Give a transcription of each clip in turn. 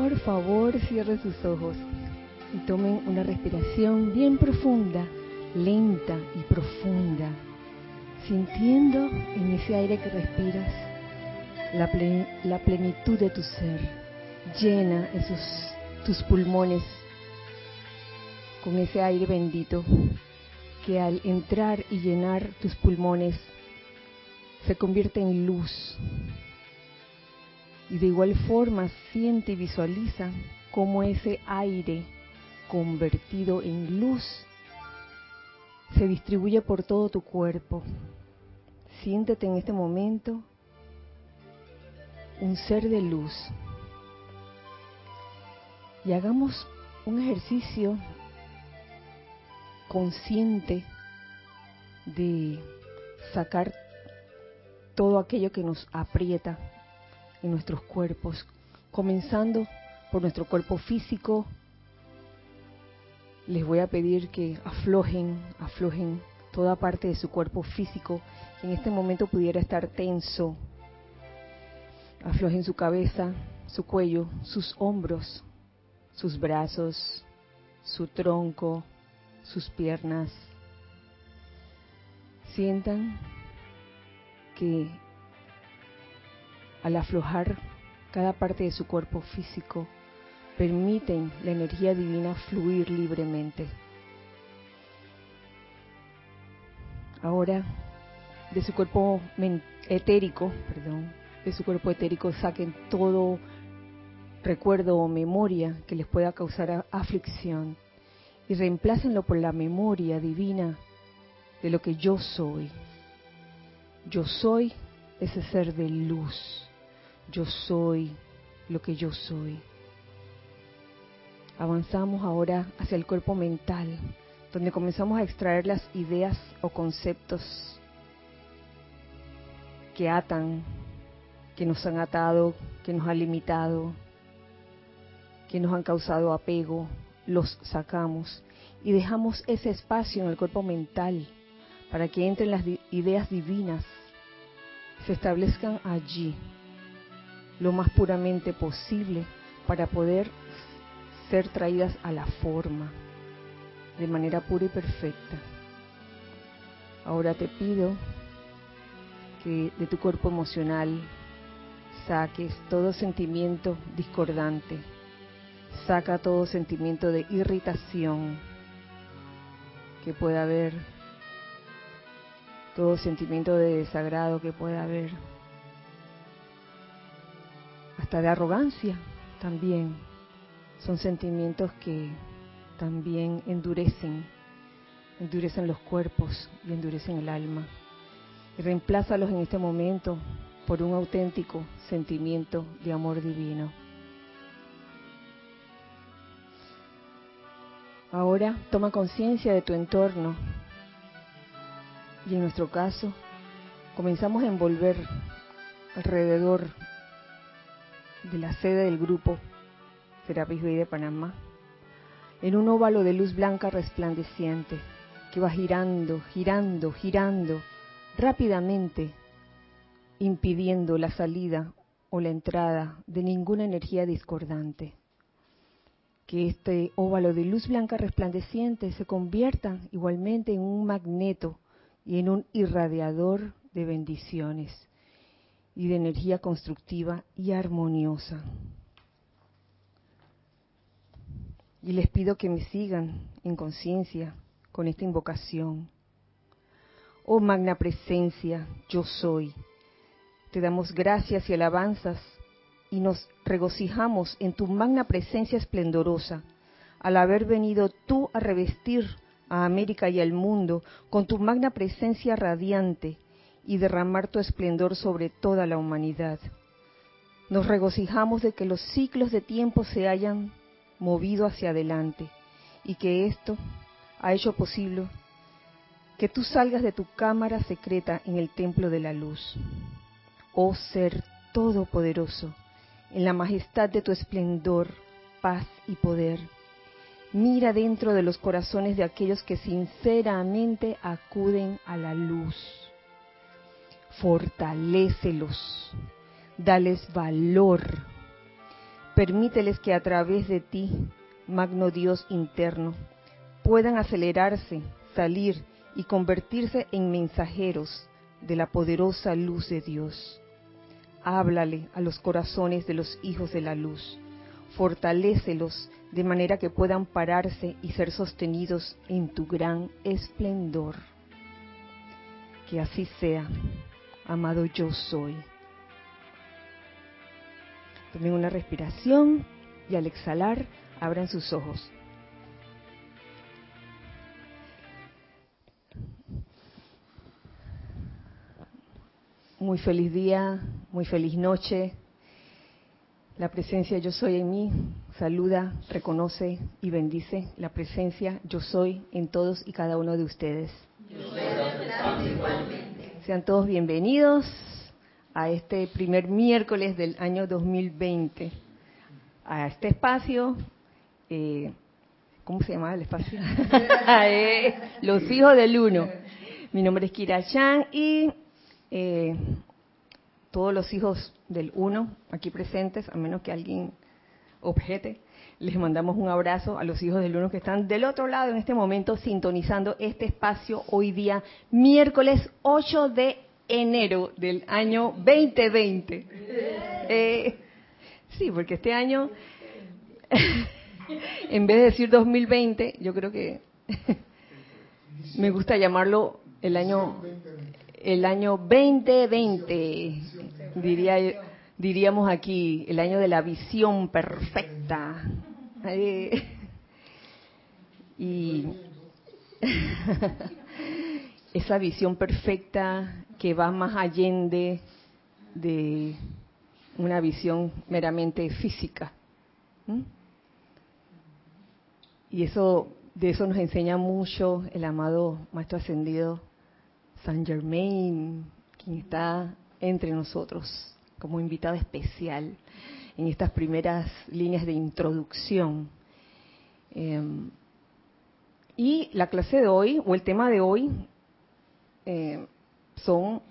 por favor cierren sus ojos y tomen una respiración bien profunda, lenta y profunda, sintiendo en ese aire que respiras la, la plenitud de tu ser, llena esos tus pulmones con ese aire bendito que al entrar y llenar tus pulmones se convierte en luz. Y de igual forma siente y visualiza cómo ese aire convertido en luz se distribuye por todo tu cuerpo. Siéntete en este momento un ser de luz. Y hagamos un ejercicio consciente de sacar todo aquello que nos aprieta en nuestros cuerpos, comenzando por nuestro cuerpo físico. Les voy a pedir que aflojen, aflojen toda parte de su cuerpo físico que en este momento pudiera estar tenso. Aflojen su cabeza, su cuello, sus hombros, sus brazos, su tronco, sus piernas. Sientan que al aflojar cada parte de su cuerpo físico, permiten la energía divina fluir libremente. Ahora, de su cuerpo etérico, perdón, de su cuerpo etérico saquen todo recuerdo o memoria que les pueda causar aflicción y reemplácenlo por la memoria divina de lo que yo soy. Yo soy ese ser de luz. Yo soy lo que yo soy. Avanzamos ahora hacia el cuerpo mental, donde comenzamos a extraer las ideas o conceptos que atan, que nos han atado, que nos han limitado, que nos han causado apego, los sacamos y dejamos ese espacio en el cuerpo mental para que entren las ideas divinas, se establezcan allí lo más puramente posible para poder ser traídas a la forma de manera pura y perfecta. Ahora te pido que de tu cuerpo emocional saques todo sentimiento discordante, saca todo sentimiento de irritación que pueda haber, todo sentimiento de desagrado que pueda haber, hasta de arrogancia también. Son sentimientos que también endurecen, endurecen los cuerpos y endurecen el alma. Y reemplázalos en este momento por un auténtico sentimiento de amor divino. Ahora toma conciencia de tu entorno y en nuestro caso comenzamos a envolver alrededor de la sede del grupo Serapis Bay de Panamá en un óvalo de luz blanca resplandeciente que va girando, girando, girando rápidamente, impidiendo la salida o la entrada de ninguna energía discordante. Que este óvalo de luz blanca resplandeciente se convierta igualmente en un magneto y en un irradiador de bendiciones y de energía constructiva y armoniosa. Y les pido que me sigan en conciencia con esta invocación. Oh magna presencia, yo soy. Te damos gracias y alabanzas y nos regocijamos en tu magna presencia esplendorosa, al haber venido tú a revestir a América y al mundo con tu magna presencia radiante y derramar tu esplendor sobre toda la humanidad. Nos regocijamos de que los ciclos de tiempo se hayan movido hacia adelante y que esto ha hecho posible que tú salgas de tu cámara secreta en el templo de la luz. Oh ser todopoderoso, en la majestad de tu esplendor, paz y poder. Mira dentro de los corazones de aquellos que sinceramente acuden a la luz. Fortalécelos, dales valor, permíteles que a través de ti, magno Dios interno, puedan acelerarse, salir y convertirse en mensajeros de la poderosa luz de Dios. Háblale a los corazones de los hijos de la luz, fortalécelos de manera que puedan pararse y ser sostenidos en tu gran esplendor. Que así sea, amado yo soy. Tomen una respiración y al exhalar abran sus ojos. Muy feliz día, muy feliz noche. La presencia yo soy en mí saluda, reconoce y bendice la presencia yo soy en todos y cada uno de ustedes. Sean todos bienvenidos a este primer miércoles del año 2020, a este espacio. Eh, ¿Cómo se llama el espacio? Eh, los hijos del uno. Mi nombre es Kira Chan y eh, todos los hijos del uno aquí presentes, a menos que alguien objete, les mandamos un abrazo a los hijos del uno que están del otro lado en este momento sintonizando este espacio hoy día, miércoles 8 de enero del año 2020. Eh, sí, porque este año, en vez de decir 2020, yo creo que me gusta llamarlo el año el año 2020, diría, diríamos aquí, el año de la visión perfecta. Y esa visión perfecta que va más allende de una visión meramente física. Y eso, de eso nos enseña mucho el amado Maestro Ascendido San Germain, quien está entre nosotros como invitado especial en estas primeras líneas de introducción. Em, y la clase de hoy, o el tema de hoy, eh, son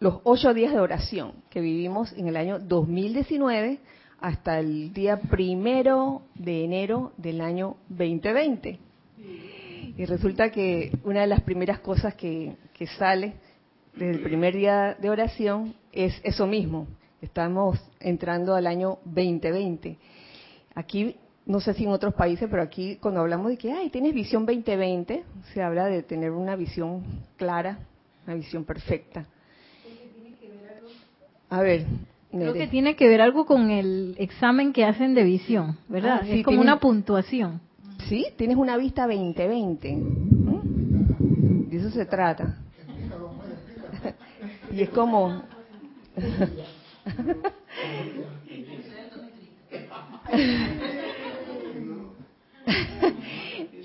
los ocho días de oración que vivimos en el año 2019 hasta el día primero de enero del año 2020. Y resulta que una de las primeras cosas que, que sale desde el primer día de oración es eso mismo. Estamos entrando al año 2020. Aquí, no sé si en otros países, pero aquí cuando hablamos de que, ay, tienes visión 2020, se habla de tener una visión clara, una visión perfecta. A ver. Creo que tiene que ver algo con el examen que hacen de visión, ¿verdad? Ah, es como una puntuación. Sí, tienes una vista 2020. De eso se trata. y es como...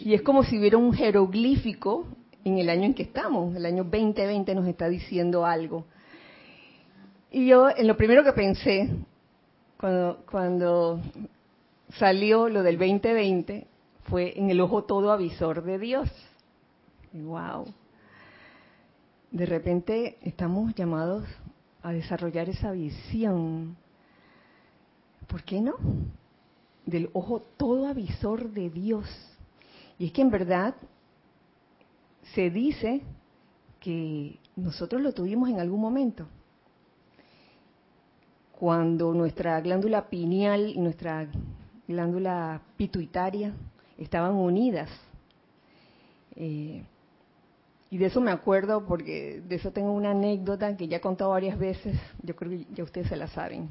y es como si hubiera un jeroglífico en el año en que estamos. El año 2020 nos está diciendo algo. Y yo, en lo primero que pensé, cuando, cuando salió lo del 2020, fue en el ojo todo avisor de Dios. ¡Wow! De repente estamos llamados a desarrollar esa visión. ¿Por qué no? Del ojo todo avisor de Dios. Y es que en verdad se dice que nosotros lo tuvimos en algún momento. Cuando nuestra glándula pineal y nuestra glándula pituitaria estaban unidas. Eh, y de eso me acuerdo porque de eso tengo una anécdota que ya he contado varias veces, yo creo que ya ustedes se la saben.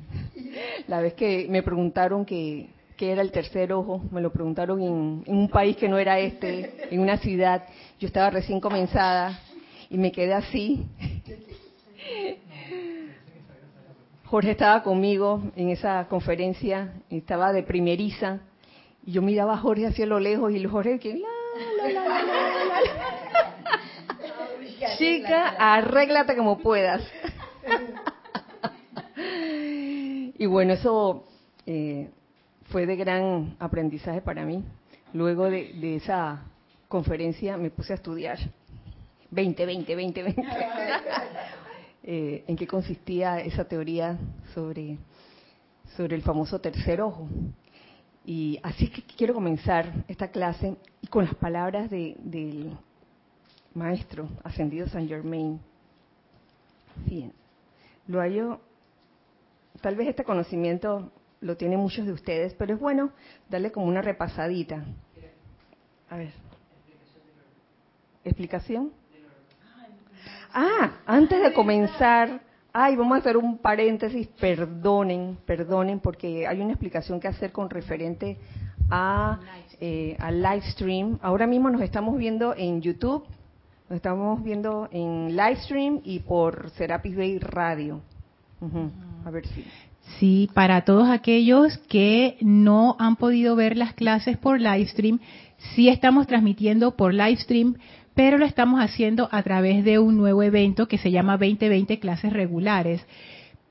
La vez que me preguntaron que, era el tercer ojo, me lo preguntaron en, un país que no era este, en una ciudad, yo estaba recién comenzada y me quedé así. Jorge estaba conmigo en esa conferencia, estaba de primeriza, y yo miraba a Jorge hacia lo lejos y Jorge que la, la, la, Chica, arréglate como puedas. y bueno, eso eh, fue de gran aprendizaje para mí. Luego de, esa conferencia me puse a estudiar 20, 20, 20, 20. en qué consistía esa teoría sobre, sobre el famoso tercer ojo. Y así que quiero comenzar esta clase con las palabras del maestro ascendido San Germain. Fíjense, lo hallo, tal vez este conocimiento lo tienen muchos de ustedes, pero es bueno darle como una repasadita. A ver. ¿Explicación? Ah, antes de comenzar, ay, vamos a hacer un paréntesis, perdonen, perdonen, porque hay una explicación que hacer con referente a eh, al live stream. Ahora mismo nos estamos viendo en YouTube, nos estamos viendo en live stream y por Serapis Bay Radio. A ver si. Sí, para todos aquellos que no han podido ver las clases por live stream, sí estamos transmitiendo por live stream, pero lo estamos haciendo a través de un nuevo evento que se llama 2020 clases regulares.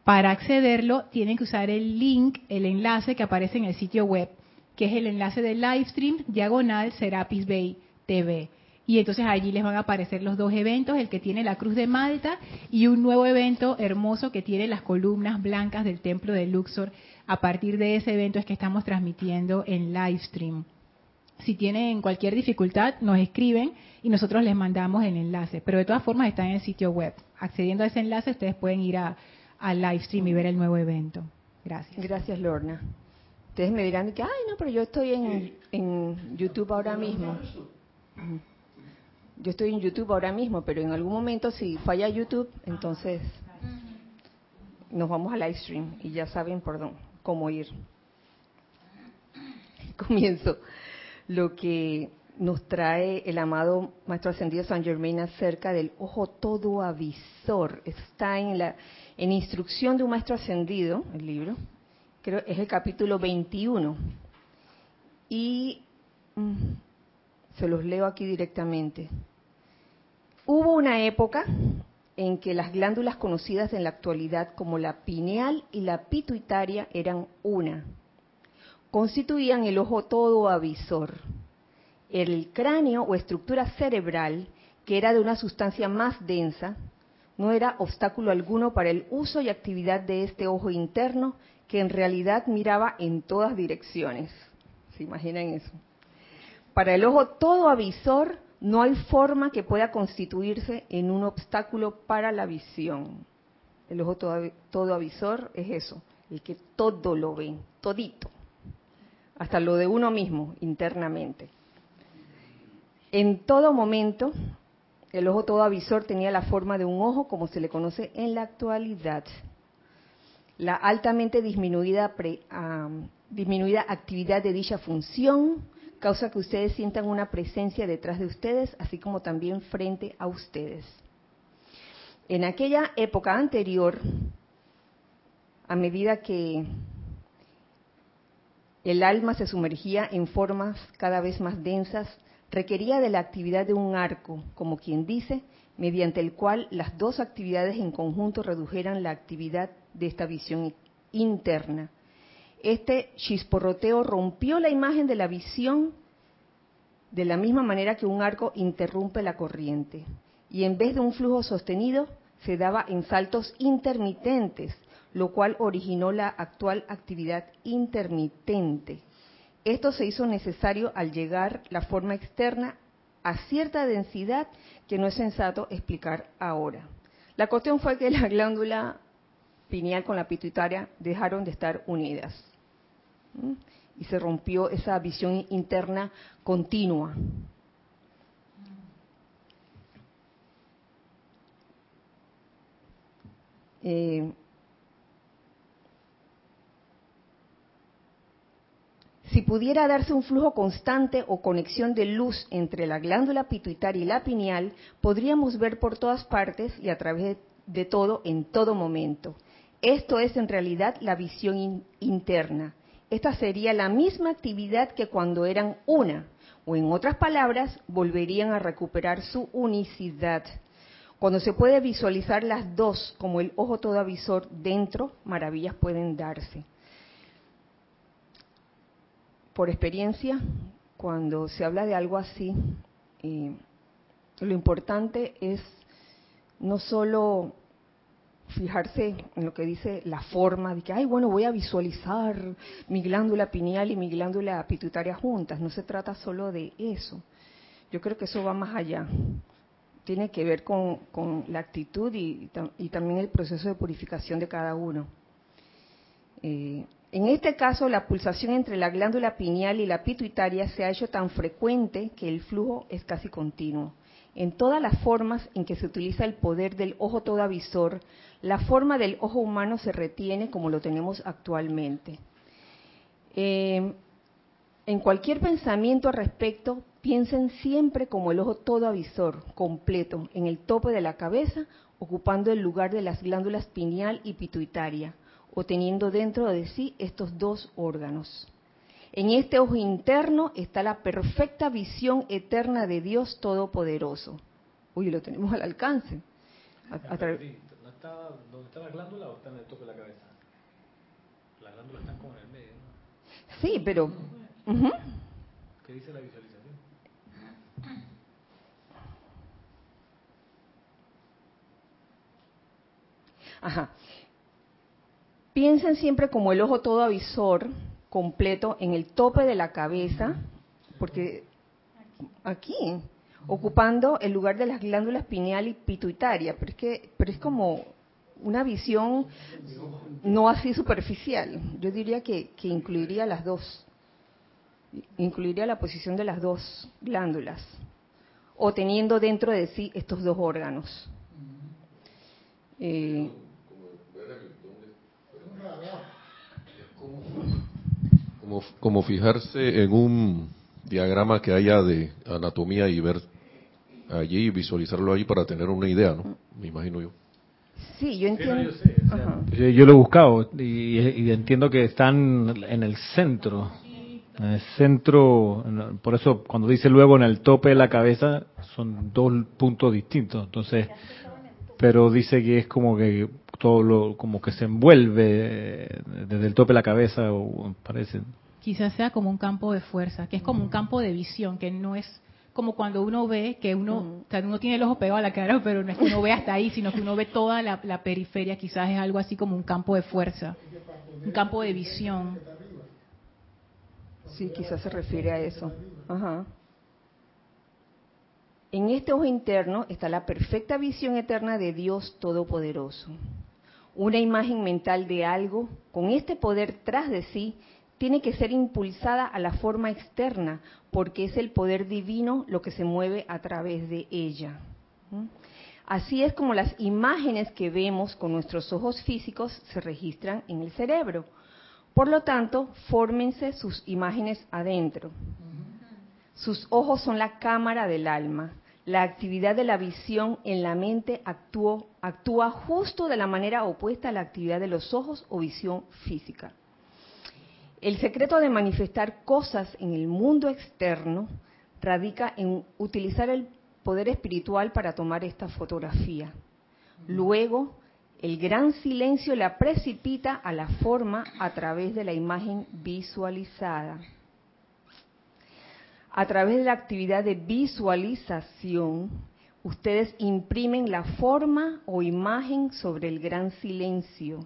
Para accederlo tienen que usar el link, el enlace que aparece en el sitio web, que es el enlace de livestream diagonal Serapis Bay TV. Y entonces allí les van a aparecer los dos eventos, el que tiene la Cruz de Malta y un nuevo evento hermoso que tiene las columnas blancas del Templo de Luxor. A partir de ese evento es que estamos transmitiendo en livestream. Si tienen cualquier dificultad, nos escriben y nosotros les mandamos el enlace. Pero de todas formas está en el sitio web. Accediendo a ese enlace, ustedes pueden ir a, al live stream y ver el nuevo evento. Gracias. Gracias, Lorna. Ustedes me dirán que, ay, no, pero yo estoy en, en YouTube ahora mismo. Yo estoy en YouTube ahora mismo, pero en algún momento si falla YouTube, entonces nos vamos al live stream y ya saben por dónde, cómo ir. Comienzo lo que nos trae el amado Maestro Ascendido San Germain acerca del ojo todo avisor. Está en la en Instrucción de un Maestro Ascendido, el libro, creo es el capítulo 21. Y mm, se los leo aquí directamente. Hubo una época en que las glándulas conocidas en la actualidad como la pineal y la pituitaria eran una constituían el ojo todo avisor. El cráneo o estructura cerebral, que era de una sustancia más densa, no era obstáculo alguno para el uso y actividad de este ojo interno, que en realidad miraba en todas direcciones. ¿Se imaginan eso? Para el ojo todo avisor no hay forma que pueda constituirse en un obstáculo para la visión. El ojo todo, avisor es eso, el que todo lo ve, todito hasta lo de uno mismo internamente. En todo momento, el ojo todo avisor tenía la forma de un ojo como se le conoce en la actualidad. La altamente disminuida, disminuida actividad de dicha función causa que ustedes sientan una presencia detrás de ustedes, así como también frente a ustedes. En aquella época anterior, a medida que el alma se sumergía en formas cada vez más densas, requería de la actividad de un arco, como quien dice, mediante el cual las dos actividades en conjunto redujeran la actividad de esta visión interna. Este chisporroteo rompió la imagen de la visión de la misma manera que un arco interrumpe la corriente, y en vez de un flujo sostenido, se daba en saltos intermitentes, lo cual originó la actual actividad intermitente. Esto se hizo necesario al llegar la forma externa a cierta densidad que no es sensato explicar ahora. La cuestión fue que la glándula pineal con la pituitaria dejaron de estar unidas y se rompió esa visión interna continua. Eh, Si pudiera darse un flujo constante o conexión de luz entre la glándula pituitaria y la pineal, podríamos ver por todas partes y a través de todo en todo momento. Esto es en realidad la visión interna. Esta sería la misma actividad que cuando eran una, o en otras palabras, volverían a recuperar su unicidad. Cuando se puede visualizar las dos como el ojo todo avisor dentro, maravillas pueden darse por experiencia, cuando se habla de algo así, lo importante es no solo fijarse en lo que dice la forma, de que, ay, bueno, voy a visualizar mi glándula pineal y mi glándula pituitaria juntas. No se trata solo de eso. Yo creo que eso va más allá. Tiene que ver con, la actitud y, también el proceso de purificación de cada uno. Eh, en este caso, la pulsación entre la glándula pineal y la pituitaria se ha hecho tan frecuente que el flujo es casi continuo. En todas las formas en que se utiliza el poder del ojo todo avisor, la forma del ojo humano se retiene como lo tenemos actualmente. Eh, en cualquier pensamiento al respecto, piensen siempre como el ojo todo avisor, completo, en el tope de la cabeza, ocupando el lugar de las glándulas pineal y pituitaria, o teniendo dentro de sí estos dos órganos. En este ojo interno está la perfecta visión eterna de Dios Todopoderoso. Uy, lo tenemos al alcance. ¿Dónde está la glándula o está en el tope de la cabeza? Las glándulas están como en el medio. Sí, pero... ¿Qué dice la visualización? Ajá. Piensen siempre como el ojo todo avisor, completo, en el tope de la cabeza, porque aquí, ocupando el lugar de las glándulas pineal y pituitaria, pero es que, pero es como una visión no así superficial. Yo diría que, que incluiría las dos, incluiría la posición de las dos glándulas, o teniendo dentro de sí estos dos órganos. Eh, como, como fijarse en un diagrama que haya de anatomía y ver allí y visualizarlo ahí para tener una idea, ¿no? Me imagino yo. Sí, yo entiendo. yo, lo he buscado y, entiendo que están en el centro. En el centro, por eso cuando dice luego en el tope de la cabeza, son dos puntos distintos. Entonces, pero dice que es como que todo lo, como que se envuelve desde el tope de la cabeza, o parece. Quizás sea como un campo de fuerza, que es como un campo de visión, que no es como cuando uno ve que uno, uno tiene el ojo pegado a la cara, pero no es que uno ve hasta ahí, sino que uno ve toda la, periferia, quizás es algo así como un campo de fuerza, un campo de visión. Sí, quizás se refiere a eso. Ajá. En este ojo interno está la perfecta visión eterna de Dios Todopoderoso. Una imagen mental de algo con este poder tras de sí tiene que ser impulsada a la forma externa, porque es el poder divino lo que se mueve a través de ella. Así es como las imágenes que vemos con nuestros ojos físicos se registran en el cerebro. Por lo tanto, fórmense sus imágenes adentro. Sus ojos son la cámara del alma. La actividad de la visión en la mente actúa justo de la manera opuesta a la actividad de los ojos o visión física. El secreto de manifestar cosas en el mundo externo radica en utilizar el poder espiritual para tomar esta fotografía. Luego, el gran silencio la precipita a la forma a través de la imagen visualizada. A través de la actividad de visualización, ustedes imprimen la forma o imagen sobre el gran silencio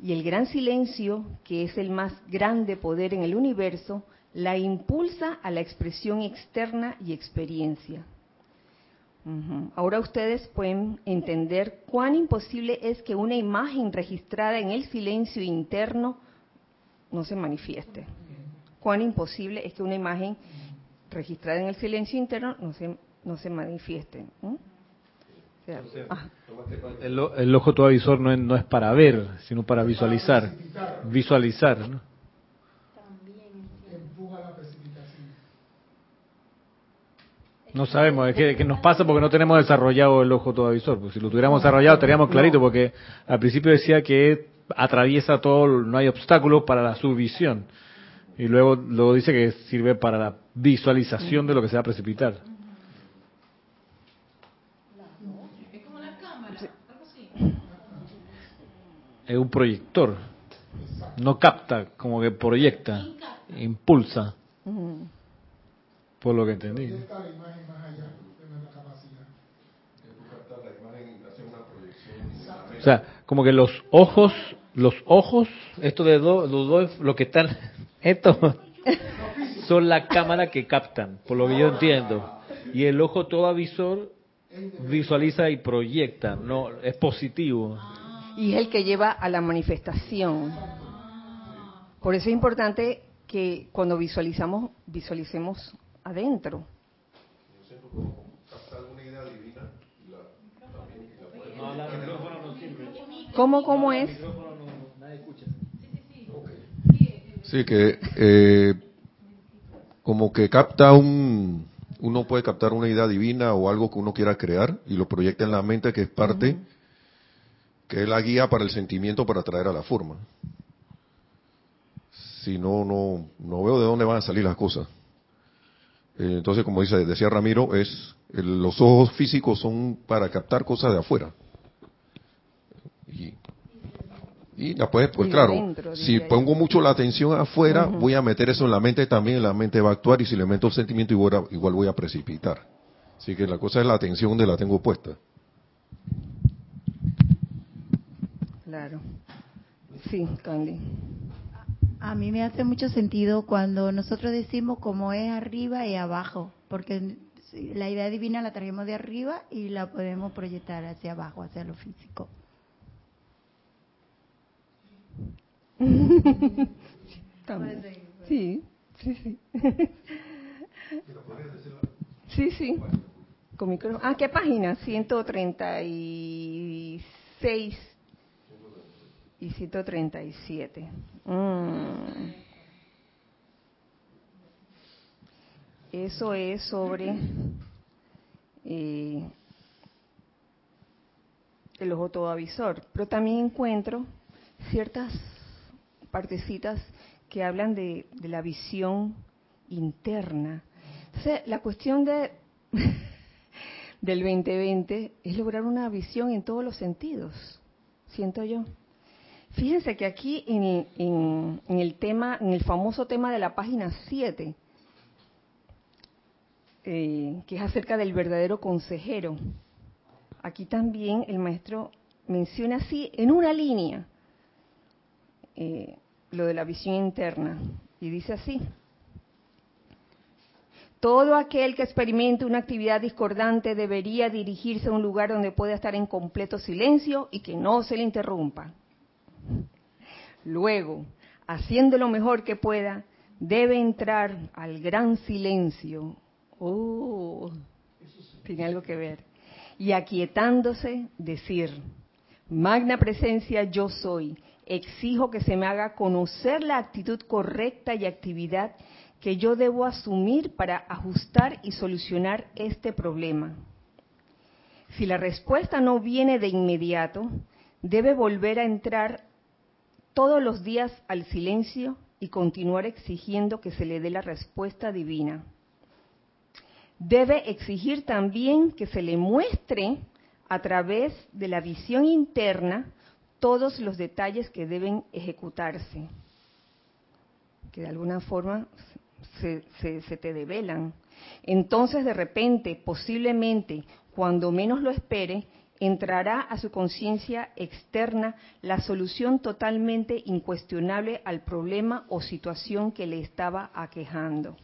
y el gran silencio, que es el más grande poder en el universo, la impulsa a la expresión externa y experiencia. Ahora ustedes pueden entender cuán imposible es que una imagen registrada en el silencio interno no se manifieste. Cuán imposible es que una imagen registrada en el silencio interno no se, no se manifieste. Ah. El, ojo todo avisor no es, no es, para ver, sino para visualizar. Visualizar, ¿no? No sabemos, es que, nos pasa porque no tenemos desarrollado el ojo todo avisor. Pues si lo tuviéramos desarrollado estaríamos clarito, porque al principio decía que atraviesa todo, no hay obstáculos para la subvisión. Y luego, luego dice que sirve para la visualización de lo que se va a precipitar. Es un proyector. No capta, como que proyecta, impulsa. Por lo que entendí. O sea, como que los ojos, los ojos, esto de dos, los dos, lo que están, esto, son la cámara que captan, por lo que yo entiendo. Y el ojo todo avisor visualiza y proyecta, no, es positivo. Y es el que lleva a la manifestación. Por eso es importante que cuando visualizamos, visualicemos adentro. ¿Cómo, cómo es? Sí, que eh, como que capta un, uno puede captar una idea divina o algo que uno quiera crear y lo proyecta en la mente que es parte, que es la guía para el sentimiento para traer a la forma. Si no, no, no veo de dónde van a salir las cosas. Eh, entonces, como dice, decía Ramiro, es los ojos físicos son para captar cosas de afuera. Y, y después, pues claro, si pongo mucho la atención afuera, voy a meter eso en la mente también, la mente va a actuar y si le meto el sentimiento igual, igual voy a precipitar. Así que la cosa es la atención donde la tengo puesta. Claro. Sí, Candy. A mí me hace mucho sentido cuando nosotros decimos como es arriba y abajo, porque la idea divina la traemos de arriba y la podemos proyectar hacia abajo, hacia lo físico. Sí, sí, sí. Sí, sí. Con micrófono. Ah, ¿qué página? 136 y 137. Mm. Eso es sobre eh, el ojo todo avisor. Pero también encuentro ciertas partecitas que hablan de, de la visión interna. La cuestión de del 2020 es lograr una visión en todos los sentidos, siento yo. Fíjense que aquí en, el tema, en el famoso tema de la página 7, eh, que es acerca del verdadero consejero, aquí también el maestro menciona así, en una línea, eh, lo de la visión interna, y dice así, todo aquel que experimente una actividad discordante debería dirigirse a un lugar donde pueda estar en completo silencio y que no se le interrumpa. Luego, haciendo lo mejor que pueda, debe entrar al gran silencio. Oh, tiene algo que ver. Y aquietándose, decir, Magna presencia yo soy, exijo que se me haga conocer la actitud correcta y actividad que yo debo asumir para ajustar y solucionar este problema. Si la respuesta no viene de inmediato, debe volver a entrar todos los días al silencio y continuar exigiendo que se le dé la respuesta divina. Debe exigir también que se le muestre a través de la visión interna todos los detalles que deben ejecutarse, que de alguna forma se, te develan. Entonces de repente, posiblemente, cuando menos lo espere, entrará a su conciencia externa la solución totalmente incuestionable al problema o situación que le estaba aquejando.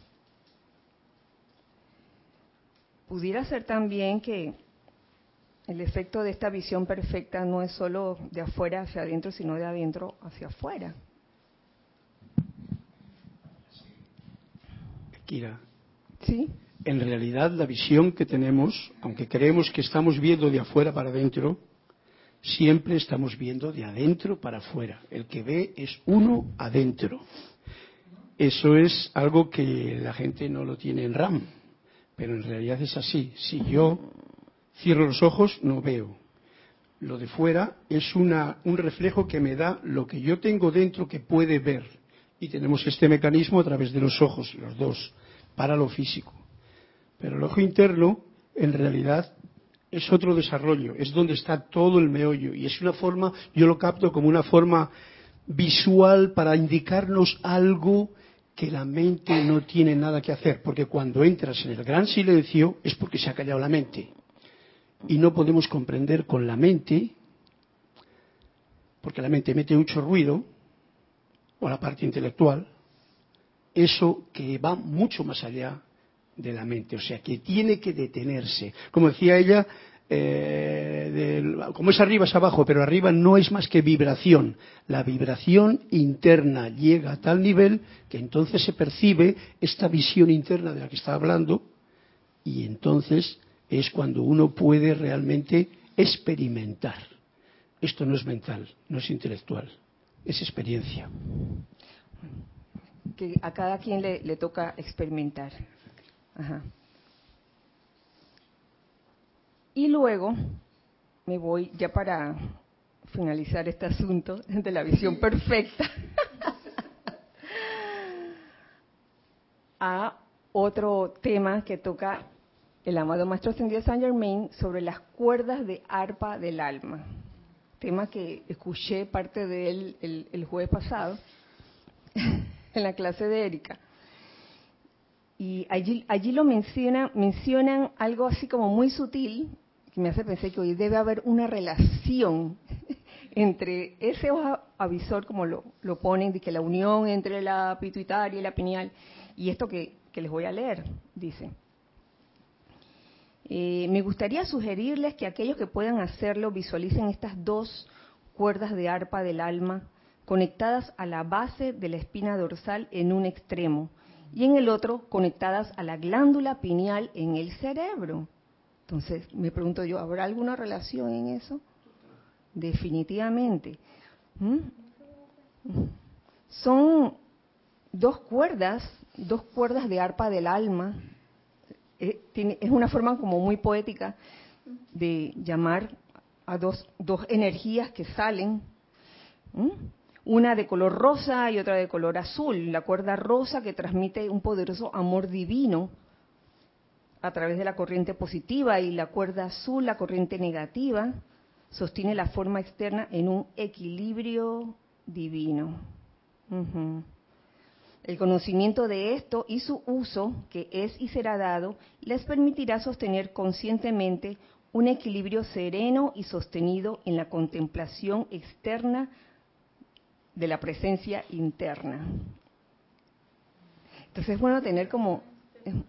Pudiera ser también que el efecto de esta visión perfecta no es solo de afuera hacia adentro, sino de adentro hacia afuera. Kira. Sí en realidad la visión que tenemos, aunque creemos que estamos viendo de afuera para adentro, siempre estamos viendo de adentro para afuera. El que ve es uno adentro. Eso es algo que la gente no lo tiene en RAM, pero en realidad es así. Si yo cierro los ojos, no veo. Lo de fuera es un reflejo que me da lo que yo tengo dentro que puede ver. Y tenemos este mecanismo a través de los ojos, los dos, para lo físico. Pero el ojo interno, en realidad, es otro desarrollo, es donde está todo el meollo. Y es una forma, yo lo capto como una forma visual para indicarnos algo que la mente no tiene nada que hacer. Porque cuando entras en el gran silencio es porque se ha callado la mente. Y no podemos comprender con la mente porque la mente mete mucho ruido, o la parte intelectual, eso que va mucho más allá de la mente, o sea, que tiene que detenerse. Como decía ella, eh, como es arriba es abajo, pero arriba no es más que vibración. La vibración interna llega a tal nivel que entonces se percibe esta visión interna de la que está hablando y entonces es cuando uno puede realmente experimentar. Esto no es mental, no es intelectual, es experiencia. Que a cada quien le, le toca experimentar. Ajá. Y luego me voy ya para finalizar este asunto de la visión perfecta a otro tema que toca el amado Maestro Ascendido Saint Germain sobre las cuerdas de arpa del alma. Tema que escuché parte de él el, el jueves pasado en la clase de Erika. Y allí, allí lo menciona, mencionan algo así como muy sutil, que me hace pensar que hoy debe haber una relación entre ese ojo avisor, como lo, ponen, de que la unión entre la pituitaria y la pineal, y esto que, que les voy a leer, dice. Eh, me gustaría sugerirles que aquellos que puedan hacerlo visualicen estas dos cuerdas de arpa del alma conectadas a la base de la espina dorsal en un extremo y en el otro conectadas a la glándula pineal en el cerebro. Entonces, me pregunto yo, ¿habrá alguna relación en eso? Definitivamente. ¿Mm? Son dos cuerdas, dos cuerdas de arpa del alma eh, es una forma como muy poética de llamar a dos, dos energías que salen, una de color rosa y otra de color azul. La cuerda rosa que transmite un poderoso amor divino a través de la corriente positiva y la cuerda azul, la corriente negativa, sostiene la forma externa en un equilibrio divino. El conocimiento de esto y su uso, que es y será dado, les permitirá sostener conscientemente un equilibrio sereno y sostenido en la contemplación externa de la presencia interna. Entonces es bueno tener como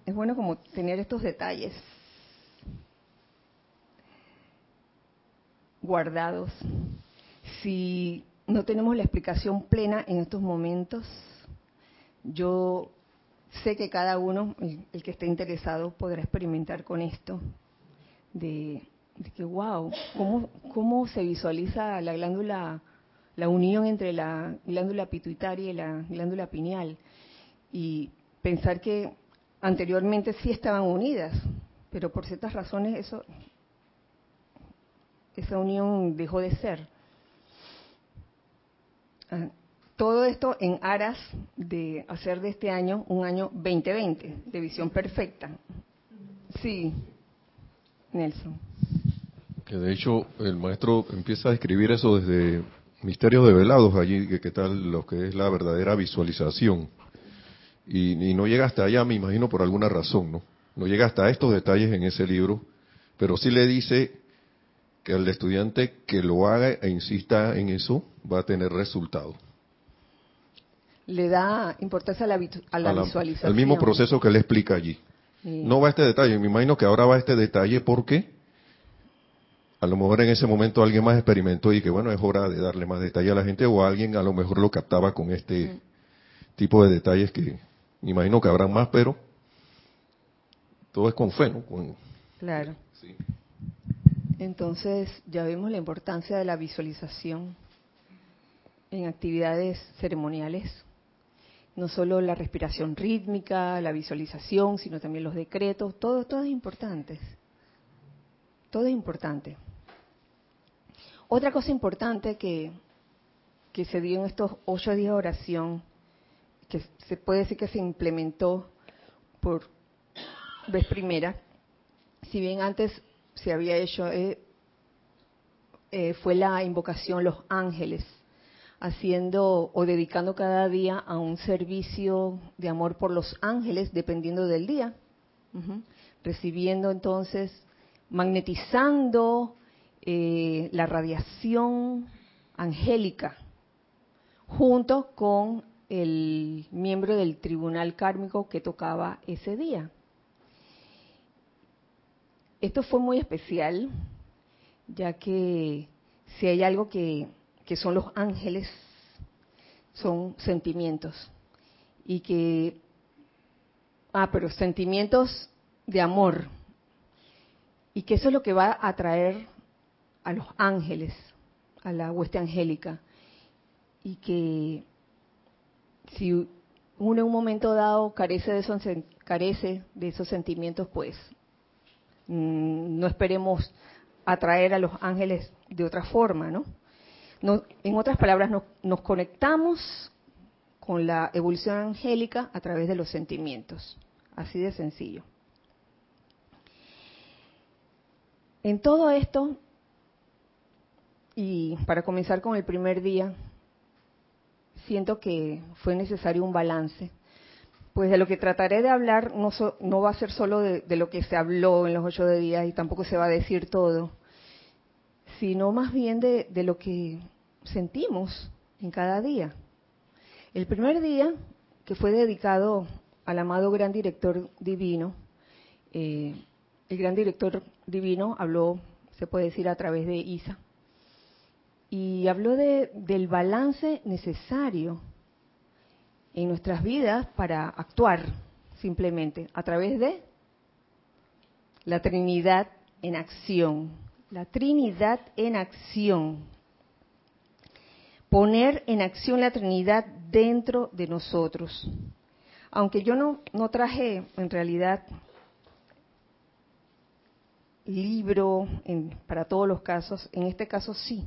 es bueno como tener estos detalles guardados. Si no tenemos la explicación plena en estos momentos, yo sé que cada uno, el, que esté interesado, podrá experimentar con esto, de, que, wow, ¿cómo, ¿cómo se visualiza la glándula, la unión entre la glándula pituitaria y la glándula pineal? Y pensar que anteriormente sí estaban unidas, pero por ciertas razones eso esa unión dejó de ser. Ah, todo esto en aras de hacer de este año un año 2020, de visión perfecta. Sí, Nelson. Que de hecho el maestro empieza a escribir eso desde Misterios Develados, allí, que, tal lo que es la verdadera visualización. Y, y, no llega hasta allá, me imagino, por alguna razón, ¿no? No llega hasta estos detalles en ese libro, pero sí le dice que el estudiante que lo haga e insista en eso va a tener resultados le da importancia a la, visualización. Al mismo proceso que le explica allí. No va este detalle, me imagino que ahora va este detalle porque a lo mejor en ese momento alguien más experimentó y que bueno, es hora de darle más detalle a la gente o alguien a lo mejor lo captaba con este tipo de detalles que me imagino que habrán más, pero todo es con fe, ¿no? claro. Entonces ya vemos la importancia de la visualización en actividades ceremoniales no solo la respiración rítmica, la visualización, sino también los decretos, todo, todo es importante. Todo es importante. Otra cosa importante que, que se dio en estos ocho días de oración, que se puede decir que se implementó por vez primera, si bien antes se había hecho, eh, eh, fue la invocación los ángeles haciendo o dedicando cada día a un servicio de amor por los ángeles, dependiendo del día, recibiendo entonces, magnetizando eh, la radiación angélica, junto con el miembro del tribunal kármico que tocaba ese día. Esto fue muy especial, ya que si hay algo que, que son los ángeles, son sentimientos. Y que, ah, pero sentimientos de amor. Y que eso es lo que va a atraer a los ángeles, a la hueste angélica. Y que si uno en un momento dado carece de esos, carece de esos sentimientos, pues mm, no esperemos atraer a los ángeles de otra forma, ¿no? en otras palabras, nos conectamos con la evolución angélica a través de los sentimientos. Así de sencillo. En todo esto, y para comenzar con el primer día, siento que fue necesario un balance. Pues de lo que trataré de hablar no, no va a ser solo de, lo que se habló en los ocho días y tampoco se va a decir todo, sino más bien de, de lo que sentimos en cada día. El primer día, que fue dedicado al amado gran director divino, eh, el gran director divino habló, se puede decir, a través de Isa, y habló de, del balance necesario en nuestras vidas para actuar simplemente a través de la Trinidad en acción. La Trinidad en acción. Poner en acción la Trinidad dentro de nosotros. Aunque yo no, no traje en realidad libro en, para todos los casos, en este caso sí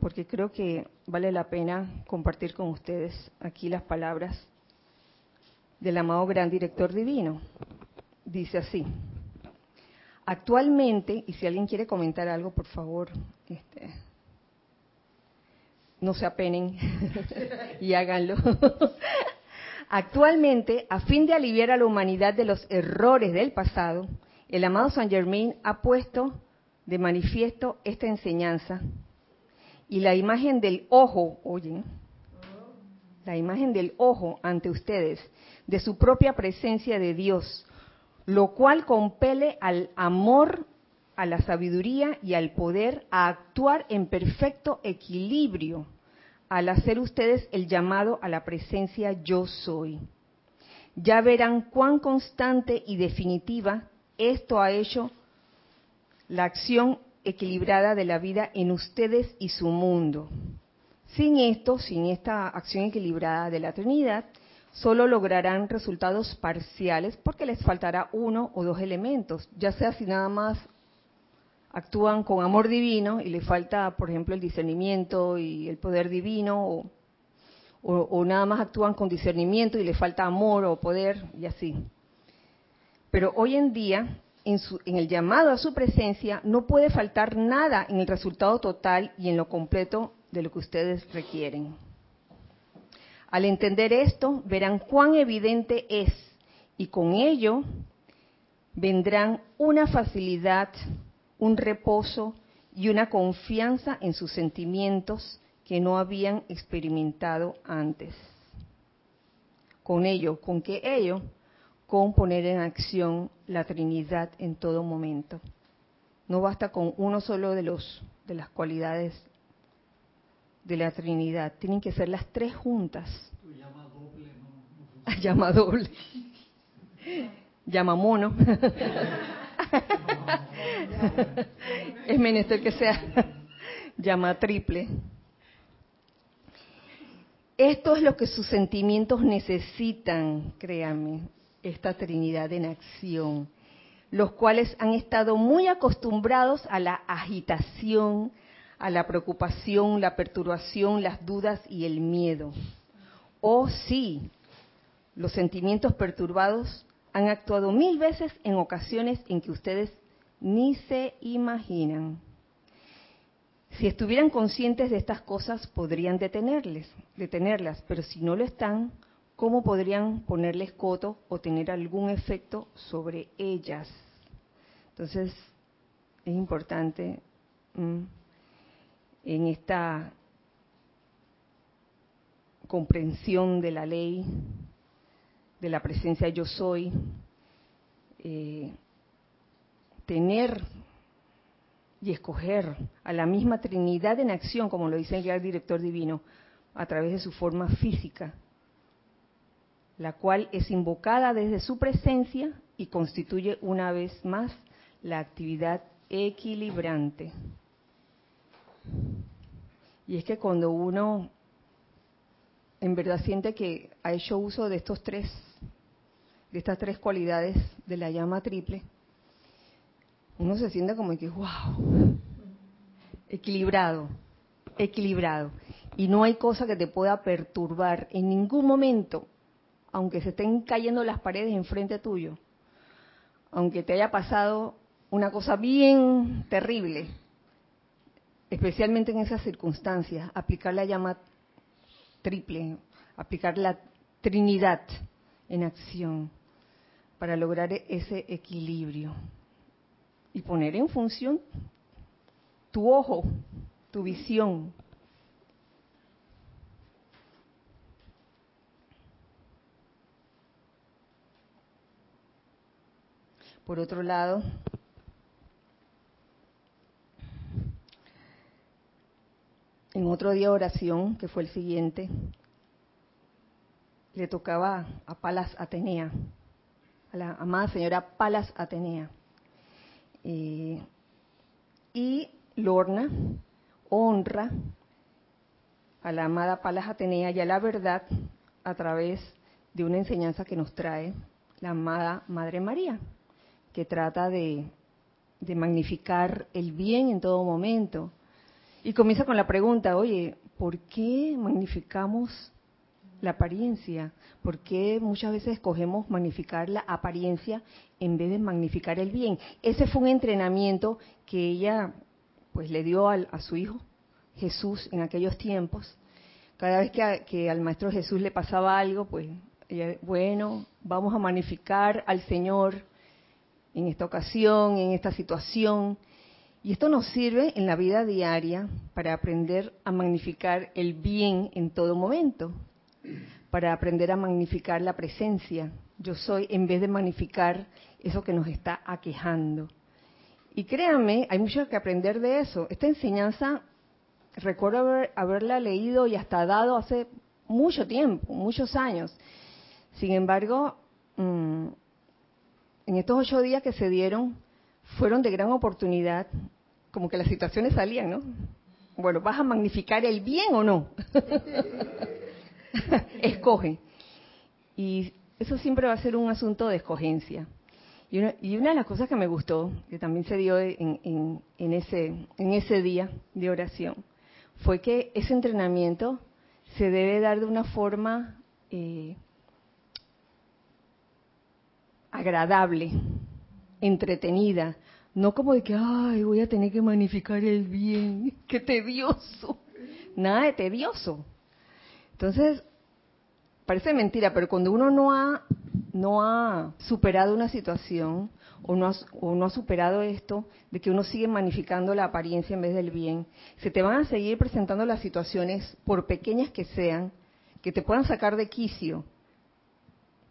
porque creo que vale la pena compartir con ustedes aquí las palabras del amado gran director divino. Dice así, actualmente, y si alguien quiere comentar algo, por favor, este, no se apenen y háganlo. Actualmente, a fin de aliviar a la humanidad de los errores del pasado, el amado Saint Germain ha puesto de manifiesto esta enseñanza y la imagen del ojo, oye, la imagen del ojo ante ustedes, de su propia presencia de Dios, lo cual compele al amor, a la sabiduría y al poder a actuar en perfecto equilibrio al hacer ustedes el llamado a la presencia yo soy. Ya verán cuán constante y definitiva esto ha hecho la acción equilibrada de la vida en ustedes y su mundo. Sin esto, sin esta acción equilibrada de la Trinidad, solo lograrán resultados parciales porque les faltará uno o dos elementos, ya sea si nada más actúan con amor divino y les falta, por ejemplo, el discernimiento y el poder divino, o, nada más actúan con discernimiento y les falta amor o poder y así. Pero hoy en día en, el llamado a su presencia, no puede faltar nada en el resultado total y en lo completo de lo que ustedes requieren. Al entender esto, verán cuán evidente es y con ello vendrán una facilidad, un reposo y una confianza en sus sentimientos que no habían experimentado antes. Con ello, con que ello con poner en acción la Trinidad en todo momento. No basta con uno solo de los de las cualidades de la Trinidad, tienen que ser las tres juntas. llama doble, no, llama doble. llama mono. es menester que sea llama triple. Esto es lo que sus sentimientos necesitan, créanme esta Trinidad en acción, los cuales han estado muy acostumbrados a la agitación, a la preocupación, la perturbación, las dudas y el miedo. Oh sí, los sentimientos perturbados han actuado mil veces en ocasiones en que ustedes ni se imaginan. Si estuvieran conscientes de estas cosas, podrían detenerles, detenerlas, pero si no lo están, cómo podrían ponerles coto o tener algún efecto sobre ellas. Entonces, es importante mm, en esta comprensión de la ley, de la presencia yo soy, eh, tener y escoger a la misma Trinidad en acción, como lo dice el director divino, a través de su forma física, la cual es invocada desde su presencia y constituye una vez más la actividad equilibrante. Y es que cuando uno en verdad siente que ha hecho uso de estos tres, de estas tres cualidades de la llama triple, uno se siente como que, wow, equilibrado, equilibrado. Y no hay cosa que te pueda perturbar en ningún momento, aunque se estén cayendo las paredes enfrente tuyo, aunque te haya pasado una cosa bien terrible, especialmente en esas circunstancias, aplicar la llama triple, aplicar la Trinidad en acción para lograr ese equilibrio y poner en función tu ojo, tu visión. Por otro lado, en otro día de oración, que fue el siguiente, le tocaba a Palas Atenea, a la amada señora Palas Atenea. Eh, y Lorna honra a la amada Palas Atenea y a la verdad a través de una enseñanza que nos trae la amada Madre María, que trata de, magnificar el bien en todo momento, y comienza con la pregunta, oye, ¿por qué magnificamos la apariencia? ¿Por qué muchas veces escogemos magnificar la apariencia en vez de magnificar el bien? Ese fue un entrenamiento que ella pues le dio a su hijo Jesús en aquellos tiempos. Cada vez que, que al maestro Jesús le pasaba algo, pues ella, bueno, vamos a magnificar al Señor en esta ocasión, en esta situación. Y esto nos sirve en la vida diaria para aprender a magnificar el bien en todo momento, para aprender a magnificar la presencia. Yo soy en vez de magnificar eso que nos está aquejando. Y créanme, hay mucho que aprender de eso. Esta enseñanza, recuerdo haberla leído y hasta dado hace mucho tiempo, muchos años. Sin embargo, mm, en estos ocho días que se dieron, fueron de gran oportunidad como que las situaciones salían, ¿no? Bueno, ¿vas a magnificar el bien o no? Escoge. Y eso siempre va a ser un asunto de escogencia. Y una, de las cosas que me gustó, que también se dio en, ese, en ese día de oración, fue que ese entrenamiento se debe dar de una forma eh, agradable, entretenida, no como de que, ay, voy a tener que magnificar el bien. Qué tedioso. Nada de tedioso. Entonces, parece mentira, pero cuando uno no ha, no ha superado una situación o no, ha, o no ha superado esto de que uno sigue magnificando la apariencia en vez del bien, se te van a seguir presentando las situaciones, por pequeñas que sean, que te puedan sacar de quicio.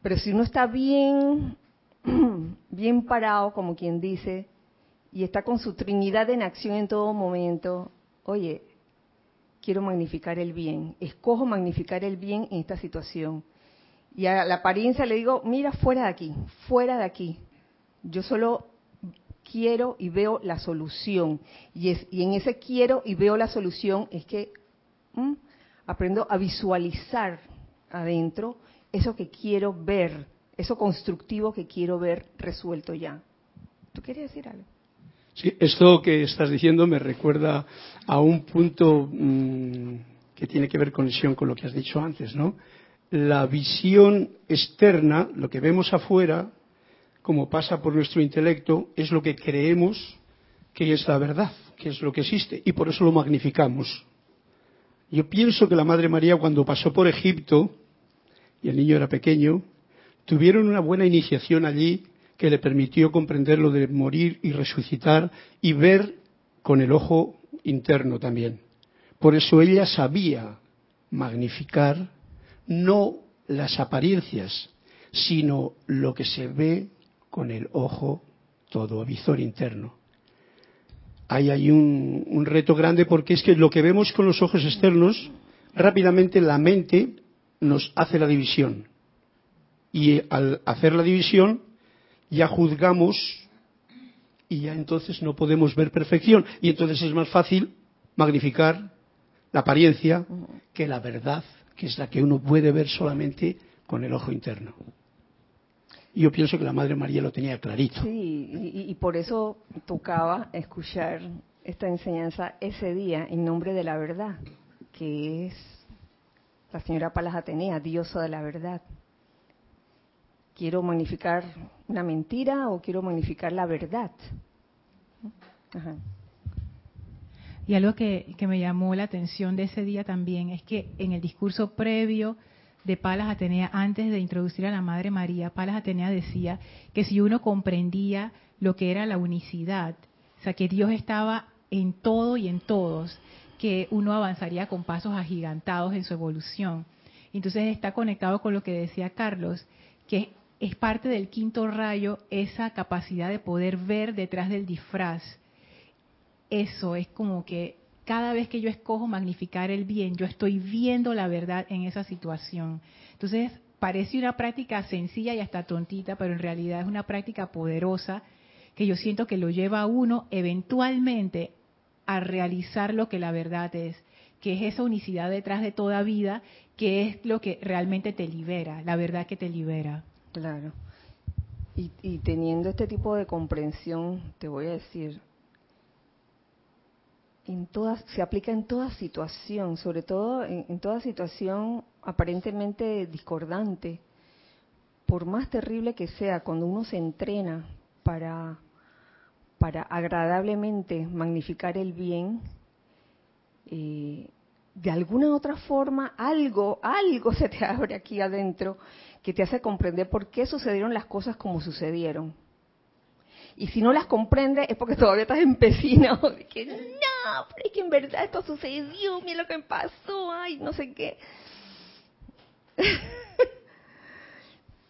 Pero si uno está bien, bien parado, como quien dice, y está con su Trinidad en acción en todo momento, oye, quiero magnificar el bien, escojo magnificar el bien en esta situación. Y a la apariencia le digo, mira, fuera de aquí, fuera de aquí. Yo solo quiero y veo la solución. Y, es, y en ese quiero y veo la solución es que aprendo a visualizar adentro eso que quiero ver, eso constructivo que quiero ver resuelto ya. ¿Tú querías decir algo? Sí, esto que estás diciendo me recuerda a un punto mm, que tiene que ver conexión con lo que has dicho antes, ¿no? La visión externa, lo que vemos afuera, como pasa por nuestro intelecto, es lo que creemos que es la verdad, que es lo que existe, y por eso lo magnificamos. Yo pienso que la Madre María cuando pasó por Egipto, y el niño era pequeño, tuvieron una buena iniciación allí que le permitió comprender lo de morir y resucitar y ver con el ojo interno también. Por eso ella sabía magnificar no las apariencias, sino lo que se ve con el ojo todo, visor interno. Ahí hay un, un reto grande porque es que lo que vemos con los ojos externos, rápidamente la mente nos hace la división. Y al hacer la división, ya juzgamos y ya entonces no podemos ver perfección. Y entonces es más fácil magnificar la apariencia que la verdad, que es la que uno puede ver solamente con el ojo interno. Y yo pienso que la Madre María lo tenía clarito. Sí, y, por eso tocaba escuchar esta enseñanza ese día en nombre de la verdad, que es la señora Palas Atenea, diosa de la verdad. ¿Quiero magnificar una mentira o quiero magnificar la verdad? Y algo que, que me llamó la atención de ese día también es que en el discurso previo de Palas Atenea antes de introducir a la Madre María, Palas Atenea decía que si uno comprendía lo que era la unicidad, o sea, que Dios estaba en todo y en todos, que uno avanzaría con pasos agigantados en su evolución. Entonces está conectado con lo que decía Carlos, que es parte del quinto rayo esa capacidad de poder ver detrás del disfraz. Eso es como que cada vez que yo escojo magnificar el bien, yo estoy viendo la verdad en esa situación. Entonces, parece una práctica sencilla y hasta tontita, pero en realidad es una práctica poderosa que yo siento que lo lleva a uno eventualmente a realizar lo que la verdad es, que es esa unicidad detrás de toda vida, que es lo que realmente te libera, la verdad que te libera. Claro. Y, teniendo este tipo de comprensión, te voy a decir, en todas, se aplica en toda situación, sobre todo en, toda situación aparentemente discordante. Por más terrible que sea, cuando uno se entrena para, para agradablemente magnificar el bien, eh, de alguna otra forma algo, algo se te abre aquí adentro que te hace comprender por qué sucedieron las cosas como sucedieron. Y si no las comprende es porque todavía estás empecinado de que no, pero es que en verdad esto sucedió, mira lo que me pasó, ay, no sé qué.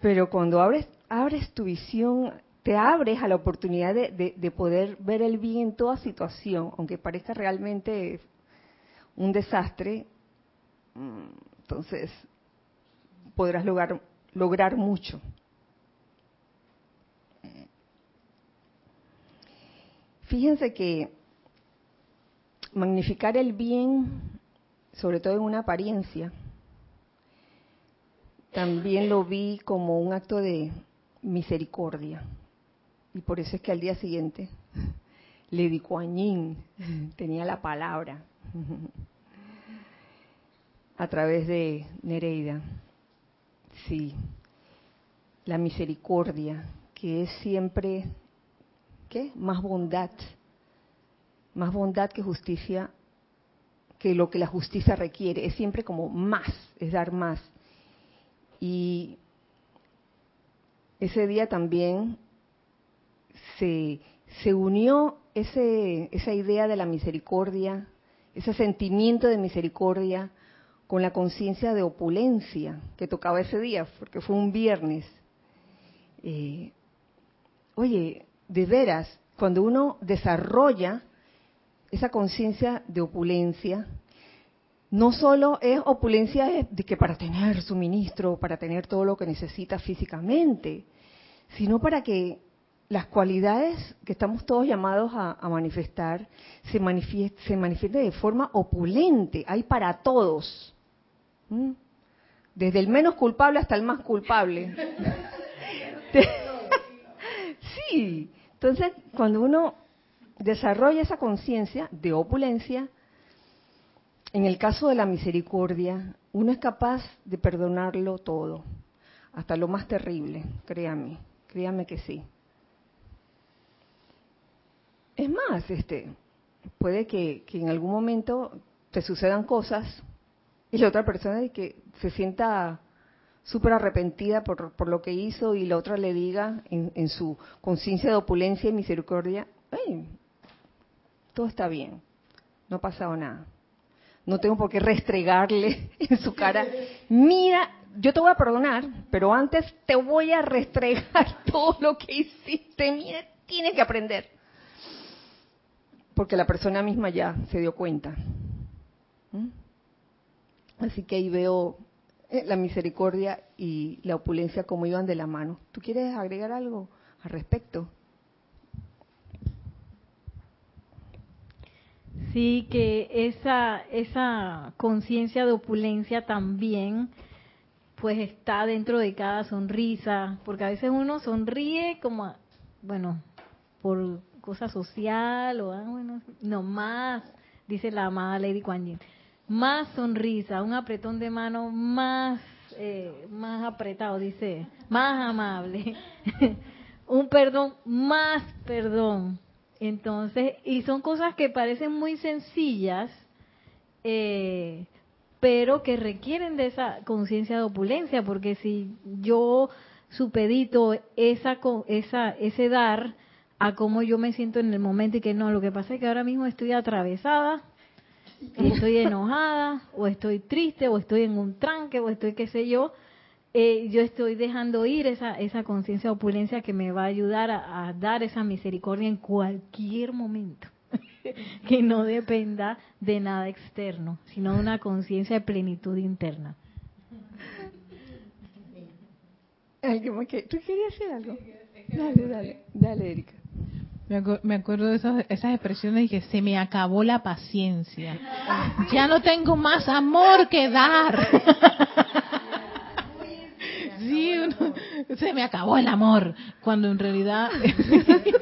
pero cuando abres, abres tu visión, te abres a la oportunidad de, de poder ver el bien en toda situación, aunque parezca realmente un desastre, mm, entonces podrás lograr, mucho. Fíjense que magnificar el bien, sobre todo en una apariencia, también lo vi como un acto de misericordia. Y por eso es que al día siguiente Lady Kuan tenía la palabra a través de Nereida. Sí, la misericordia, que es siempre más bondad. Más bondad que justicia, que lo que la justicia requiere. Es siempre como más, es dar más. Y ese día también se, se unió ese, esa idea de la misericordia, ese sentimiento de misericordia con la conciencia de opulencia que tocaba ese día, porque fue un viernes. Eh, oye, de veras, cuando uno desarrolla esa conciencia de opulencia, no solo es opulencia de que para tener suministro, para tener todo lo que necesita físicamente, sino para que las cualidades que estamos todos llamados a, manifestar se, se manifiesten de forma opulente, hay para todos, desde el menos culpable hasta el más culpable. sí, entonces, cuando uno desarrolla esa conciencia de opulencia, en el caso de la misericordia, uno es capaz de perdonarlo todo, hasta lo más terrible, créame, créame que sí. Es más, este, puede que, en algún momento te sucedan cosas y la otra persona que se sienta súper arrepentida por, por, lo que hizo y la otra le diga en, su conciencia de opulencia y misericordia, todo está bien, no ha pasado nada. no tengo por qué restregarle en su cara, mira, yo te voy a perdonar, pero antes te voy a restregar todo lo que hiciste, mira, tienes que aprender. Porque la persona misma ya se dio cuenta. ¿Mm? Así que ahí veo eh, la misericordia y la opulencia como iban de la mano. ¿Tú quieres agregar algo al respecto? Sí, que esa, esa conciencia de opulencia también pues está dentro de cada sonrisa, porque a veces uno sonríe como, bueno, por cosa social o, ah, bueno, no más, dice la amada Lady Kuan más sonrisa, un apretón de mano más, eh, más apretado, dice, más amable, un perdón, más perdón, entonces, y son cosas que parecen muy sencillas, eh, pero que requieren de esa conciencia de opulencia, porque si yo supedito esa, esa, ese dar a cómo yo me siento en el momento y que no, lo que pasa es que ahora mismo estoy atravesada, estoy enojada, o estoy triste, o estoy en un tranque, o estoy qué sé yo, eh, yo estoy dejando ir esa, esa conciencia de opulencia que me va a ayudar a, dar esa misericordia en cualquier momento, que no dependa de nada externo, sino de una conciencia de plenitud interna. ¿Tú querías decir algo? Dale, dale, dale, Erika. Me, acuerdo de esas, esas expresiones que se me acabó la paciencia. Ya no tengo más amor que dar. Sí, se me acabó el amor, cuando en realidad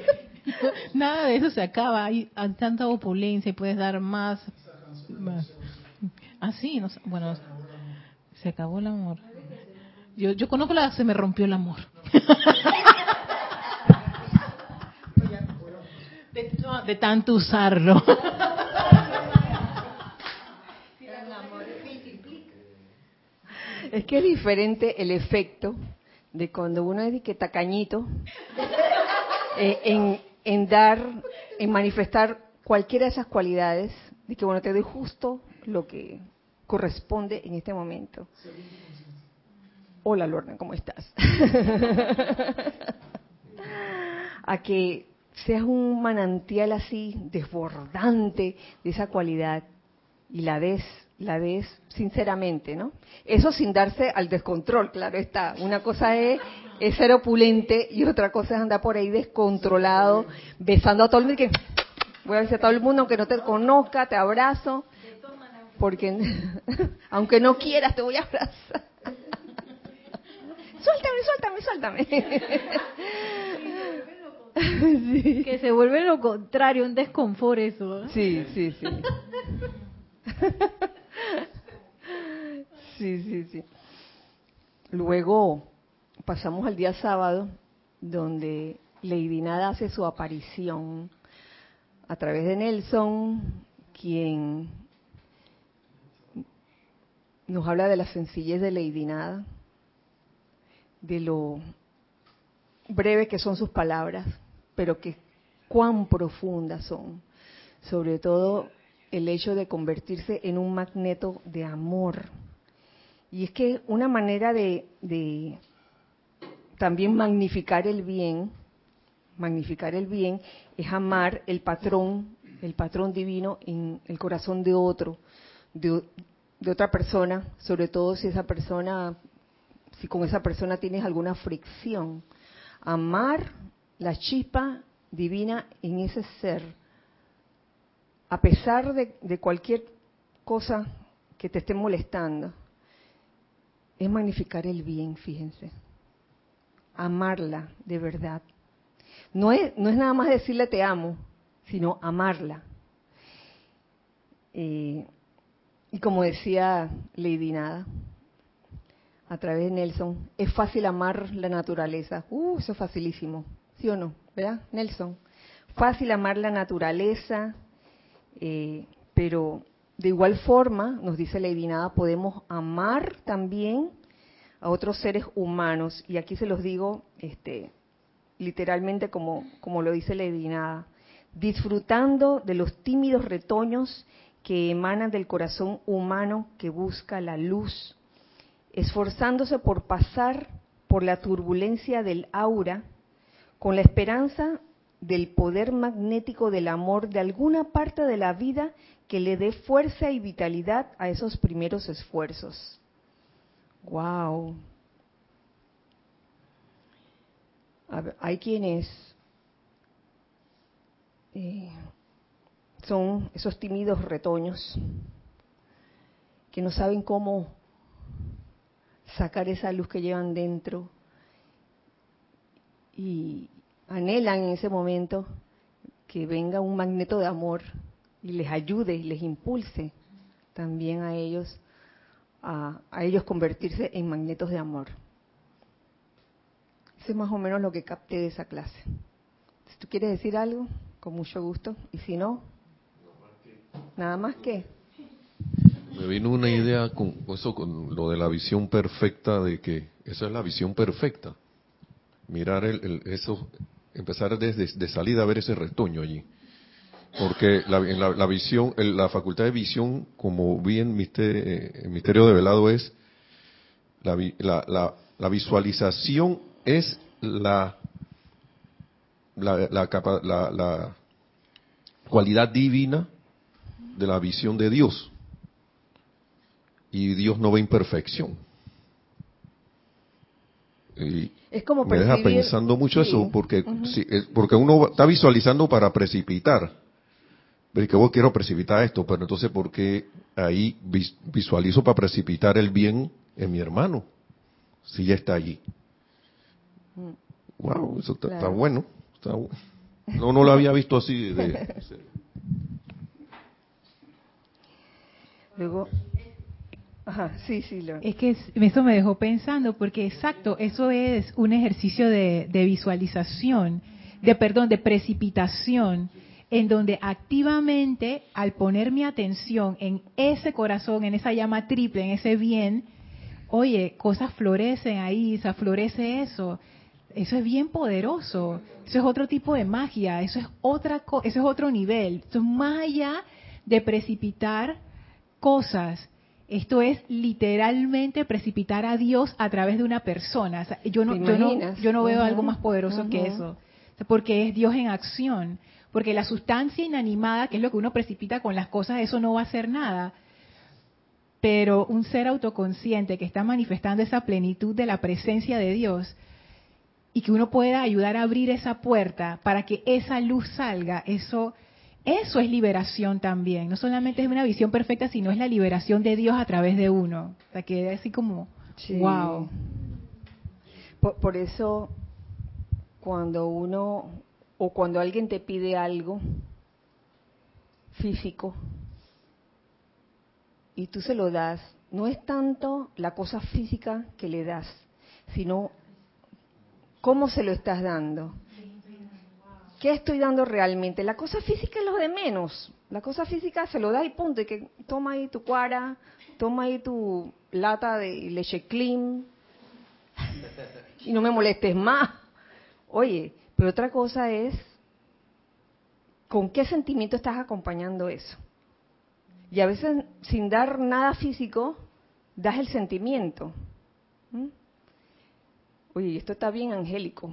nada de eso se acaba, hay, tanta opulencia y puedes dar más. Así, ah, bueno, se acabó el amor. Yo, yo conozco la se me rompió el amor. de tanto usarlo. Es que es diferente el efecto de cuando uno es que tacañito eh, en, dar, en manifestar cualquiera de esas cualidades, de que bueno, te doy justo lo que corresponde en este momento. Hola Lorna, ¿cómo estás? a que seas un manantial así desbordante de esa cualidad y la des la ves sinceramente, ¿no? Eso sin darse al descontrol, claro está. Una cosa es, ser opulente y otra cosa es andar por ahí descontrolado, besando a todo el mundo, que voy a besar a todo el mundo aunque no te conozca, te abrazo, porque aunque no quieras te voy a abrazar. suéltame, suéltame, suéltame. Que se vuelve lo contrario, un desconfort eso. Sí, sí, sí. Sí, sí, sí. Luego pasamos al día sábado, donde Lady Nada hace su aparición a través de Nelson, quien nos habla de la sencillez de Lady Nada, de lo breve que son sus palabras, pero que cuán profundas son. Sobre todo el hecho de convertirse en un magneto de amor y es que una manera de, también magnificar el bien, magnificar el bien, es amar el patrón, el patrón divino en el corazón de otro, de, de otra persona, sobre todo si esa persona, si con esa persona tienes alguna fricción. Amar la chispa divina en ese ser, a pesar de, cualquier cosa que te esté molestando es magnificar el bien, fíjense. Amarla de verdad. No es, no es nada más decirle te amo, sino amarla. Eh, y como decía Lady Nada, a través de Nelson, es fácil amar la naturaleza. Uh, eso es facilísimo, ¿sí o no? ¿Verdad, Nelson? Fácil amar la naturaleza, eh, pero de igual forma, nos dice Nada, podemos amar también a otros seres humanos. Y aquí se los digo este, literalmente como, como lo dice Nada, disfrutando de los tímidos retoños que emana del corazón humano que busca la luz, esforzándose por pasar por la turbulencia del aura con la esperanza del poder magnético del amor de alguna parte de la vida que le dé fuerza y vitalidad a esos primeros esfuerzos. Wow. hay quienes eh, son esos tímidos retoños que no saben cómo sacar esa luz que llevan dentro y anhelan en ese momento que venga un magneto de amor y les ayude y les impulse también a ellos a, a ellos convertirse en magnetos de amor. Eso es más o menos lo que capté de esa clase. Si tú quieres decir algo, con mucho gusto. Y si no, nada más que. Me vino una idea con eso, con lo de la visión perfecta, de que esa es la visión perfecta. Mirar el, eso, empezar desde de salida a ver ese retoño allí. Porque la, en la, visión, la facultad de visión, como bien misterio, el misterio de velado es, la, la, la visualización es la, la, la, cualidad divina de la visión de Dios. Y Dios no ve imperfección. Y es como me deja pensando mucho eso, porque, porque uno está visualizando para precipitar. Pero que vos quiero precipitar esto, pero entonces, ¿por qué ahí visualizo para precipitar el bien en mi hermano? Si ya está allí. Wow, eso está, bueno. no, no lo había visto así. Luego, Ajá, sí, sí, Es que eso me dejó pensando, porque exacto, eso es un ejercicio de, de, visualización, de perdón, de precipitación, en donde activamente, al poner mi atención en ese corazón, en esa llama triple, en ese bien, oye, cosas florecen ahí, se florece eso. Eso es bien poderoso. Eso es otro tipo de magia. Eso es otra, eso es otro nivel. Eso es más allá de precipitar cosas. Esto es literalmente precipitar a Dios a través de una persona. yo, no, yo, no, veo algo más poderoso que eso. Porque es Dios en acción. Porque la sustancia inanimada, que es lo que uno precipita con las cosas, eso no va a hacer nada. Pero un ser autoconsciente que está manifestando esa plenitud de la presencia de Dios, y que uno pueda ayudar a abrir esa puerta para que esa luz salga, eso eso es liberación también. No solamente es una visión perfecta, sino es la liberación de Dios a través de uno. O sea, que así como, wow. Por, por, eso, cuando uno, o cuando alguien te pide algo físico, y tú se lo das, no es tanto la cosa física que le das, sino ¿Cómo se lo estás dando? ¿Qué estoy dando realmente? La cosa física es lo de menos. La cosa física se lo da y punto. Y que toma ahí tu cuara, toma ahí tu lata de leche clean y no me molestes más. Oye, pero otra cosa es con qué sentimiento estás acompañando eso. Y a veces sin dar nada físico, das el sentimiento. Oye, esto está bien angélico.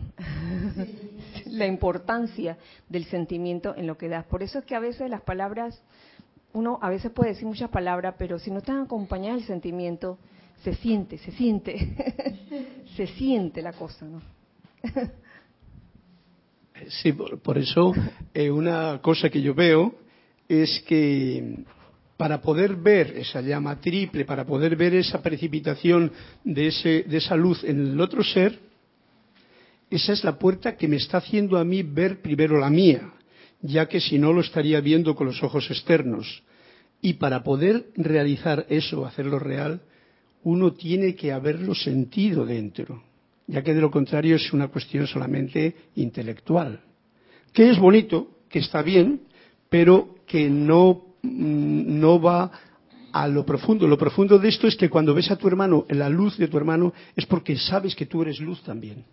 la importancia del sentimiento en lo que das. Por eso es que a veces las palabras, uno a veces puede decir muchas palabras, pero si no están acompañadas del sentimiento, se siente, se siente, se siente la cosa, ¿no? sí, por, eso eh, una cosa que yo veo es que para poder ver esa llama triple, para poder ver esa precipitación de, esa luz en el otro ser, esa es la puerta que me está haciendo a mí ver primero la mía, ya que si no lo estaría viendo con los ojos externos. Y para poder realizar eso, hacerlo real, uno tiene que haberlo sentido dentro, ya que de lo contrario es una cuestión solamente intelectual. Que es bonito, que está bien, pero que no no va a lo profundo. Lo profundo de esto es que cuando ves a tu hermano, en la luz de tu hermano, es porque sabes que tú eres luz también.